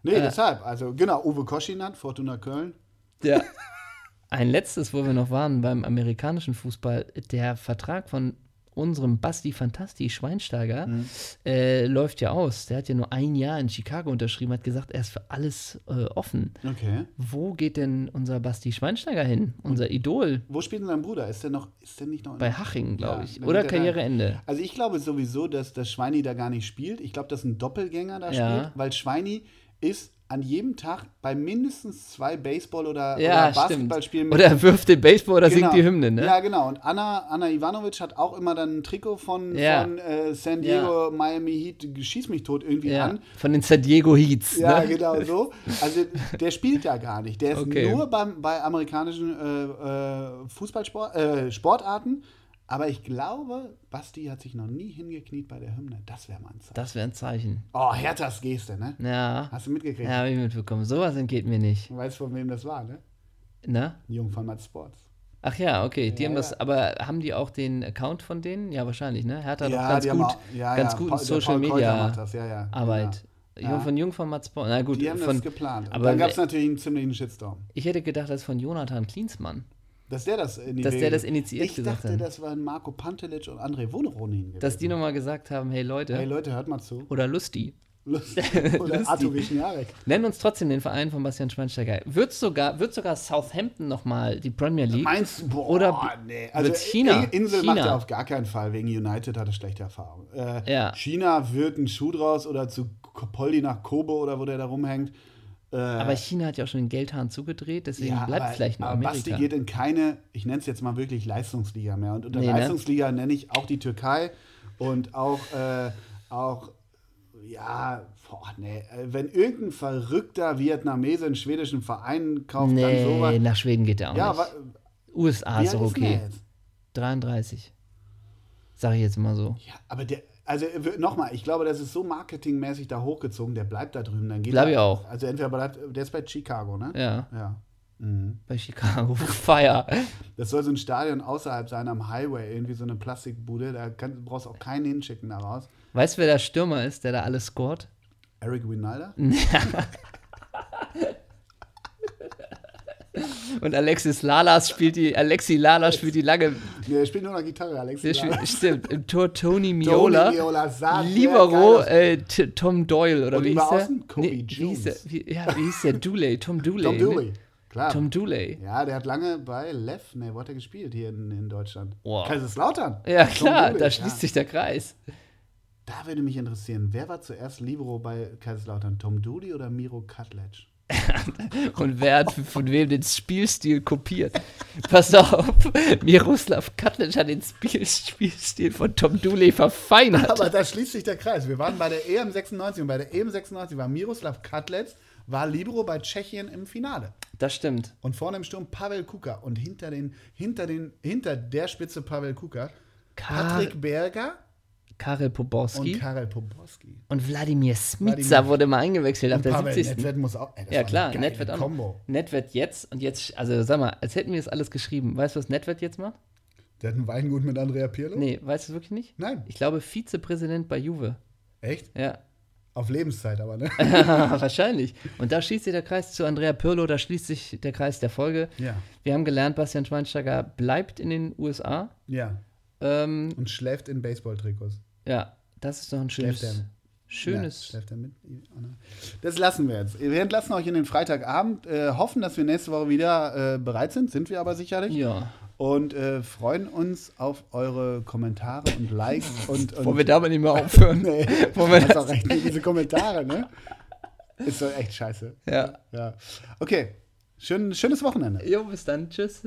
Nee, äh, deshalb. Also genau, Uwe Koschinat, Fortuna Köln. Ja. Ein letztes, wo wir noch waren beim amerikanischen Fußball, der Vertrag von unserem Basti Fantasti Schweinsteiger mhm. äh, läuft ja aus. Der hat ja nur ein Jahr in Chicago unterschrieben, hat gesagt, er ist für alles äh, offen. Okay. Wo geht denn unser Basti Schweinsteiger hin? Unser Und Idol? Wo spielt denn sein Bruder? Ist der noch, ist der nicht noch Bei Haching, glaube ja, ich. Oder Karriereende. Also ich glaube sowieso, dass das Schweini da gar nicht spielt. Ich glaube, dass ein Doppelgänger da ja. spielt, weil Schweini ist an jedem Tag bei mindestens zwei Baseball- oder, ja, oder Basketballspielen mit. Oder er wirft den Baseball oder genau. singt die Hymne, ne? Ja, genau. Und Anna, Anna Ivanovic hat auch immer dann ein Trikot von, ja. von äh, San Diego, ja. Miami Heat, schieß mich tot irgendwie an. Von den San Diego Heats. Ja, ne? genau so. Also der spielt ja gar nicht. Der ist okay. nur beim, bei amerikanischen äh, äh, Fußballsport, äh, Sportarten aber ich glaube, Basti hat sich noch nie hingekniet bei der Hymne. Das wäre mal ein Zeichen. Das wäre ein Zeichen. Oh, Herthas Geste, ne? Ja. Hast du mitgekriegt? Ja, habe ich mitbekommen. Sowas entgeht mir nicht. Du weißt, von wem das war, ne? Na? Jung von Mad Sports. Ach ja, okay. Die ja, haben das, ja. aber haben die auch den Account von denen? Ja, wahrscheinlich, ne? Hertha ja, doch ganz gut, auch, ja, ganz gut in Social Media Arbeit. Ja. Jung von Jung von Mats Sport. Na gut, die haben von, das geplant. Aber dann gab es natürlich einen ziemlichen Shitstorm. Ich hätte gedacht, das ist von Jonathan Klinsmann. Dass der das in Dass der das initiiert ich gesagt dachte, hat. das waren Marco Pantelic und André Woneronin gewesen. Dass die nochmal gesagt haben, hey Leute. Hey Leute, hört mal zu. Oder Lusti. Lusti. Oder Arthur Wichniarek. Nennen uns trotzdem den Verein von Bastian Schweinsteiger. Wird sogar, wird sogar Southampton nochmal die Premier League? Meinst du? Boah, Oder nee. Also China? Insel China. macht er auf gar keinen Fall. Wegen United hat er schlechte Erfahrungen. Äh, ja. China wird ein Schuh draus oder zu Poldi nach Kobo oder wo der da rumhängt. Äh, aber China hat ja auch schon den Geldhahn zugedreht, deswegen ja, bleibt aber, vielleicht noch aber Amerika. Basti geht in keine, ich nenne es jetzt mal wirklich Leistungsliga mehr. Und unter nee, ne? Leistungsliga ne? nenne ich auch die Türkei und auch, äh, auch ja, boah, nee, wenn irgendein verrückter Vietnamese einen schwedischen Verein kauft, nee, dann sowas. nach Schweden geht er auch ja, nicht. USA ist doch okay. 33. Sag ich jetzt mal so. Ja, aber der, also nochmal, ich glaube, das ist so marketingmäßig da hochgezogen, der bleibt da drüben. Dann geht Bleib ich auch. Also entweder bleibt, der ist bei Chicago, ne? Ja. Ja. Mhm. Bei Chicago. Fire. Das soll so ein Stadion außerhalb sein, am Highway, irgendwie so eine Plastikbude. Da kann, brauchst du auch keinen hinschicken daraus. Weißt du, wer der Stürmer ist, der da alles scoret? Eric Winalda? Und Alexis Lalas spielt die, Alexi Lala spielt die lange. Nee, er spielt nur noch Gitarre, Alexis. Spielt, stimmt, im Tor Tony Miola. Tony Miola sagt, Libero äh, Tom Doyle oder Und wie hieß der? Nee, wie hieß der? Wie, ja, wie hieß der? Dooley, Tom Dooley. Tom Dooley. Klar. Tom Dooley. Ja, der hat lange bei Lev, ne, wo hat er gespielt hier in, in Deutschland? Wow. Kaiserslautern. Ja, Tom klar, Dooley, da schließt ja. sich der Kreis. Da würde mich interessieren, wer war zuerst Libero bei Kaiserslautern? Tom Dooley oder Miro Katletsch? Und wer hat von wem den Spielstil kopiert? Pass auf, Miroslav Katlic hat den Spiel Spielstil von Tom Dooley verfeinert. Aber da schließt sich der Kreis. Wir waren bei der EM 96 und bei der EM 96 war Miroslav Katletsch, war Libero bei Tschechien im Finale. Das stimmt. Und vorne im Sturm Pavel Kuka und hinter, den, hinter, den, hinter der Spitze Pavel Kuka Patrick Berger Karel und Poborski Karel Poborski. und, Wladimir Smica wurde mal eingewechselt ab Und der Pavel 70. Nedved muss auch. Ey, Ja klar, Nedved auch. Nedved jetzt und jetzt, also sag mal, als hätten wir das alles geschrieben. Weißt du, was Nedved jetzt macht? Der hat einen Weingut mit Andrea Pirlo? Nee, weißt du es wirklich nicht? Nein. Ich glaube, Vizepräsident bei Juve. Echt? Ja, Auf Lebenszeit aber, ne? wahrscheinlich. Und da schließt sich der Kreis zu Andrea Pirlo, da schließt sich der Kreis der Folge. ja. Wir haben gelernt, Bastian Schweinsteiger bleibt in den USA. Ja. Ähm, Und schläft in Baseball-Trikots. Ja, das ist doch ein schönes, Schläft er? Ja, schönes. schläft er mit? Das lassen wir jetzt. Wir entlassen euch in den Freitagabend, äh, hoffen, dass wir nächste Woche wieder äh, bereit sind, sind wir aber sicherlich. Ja. Und äh, freuen uns auf eure Kommentare und Likes und. und Wollen wir damit nicht mehr aufhören? nee, Wollen wir das- auch recht, diese Kommentare, ne? Ist doch echt scheiße. Ja. Ja. Okay. Schön, schönes Wochenende. Jo, bis dann. Tschüss.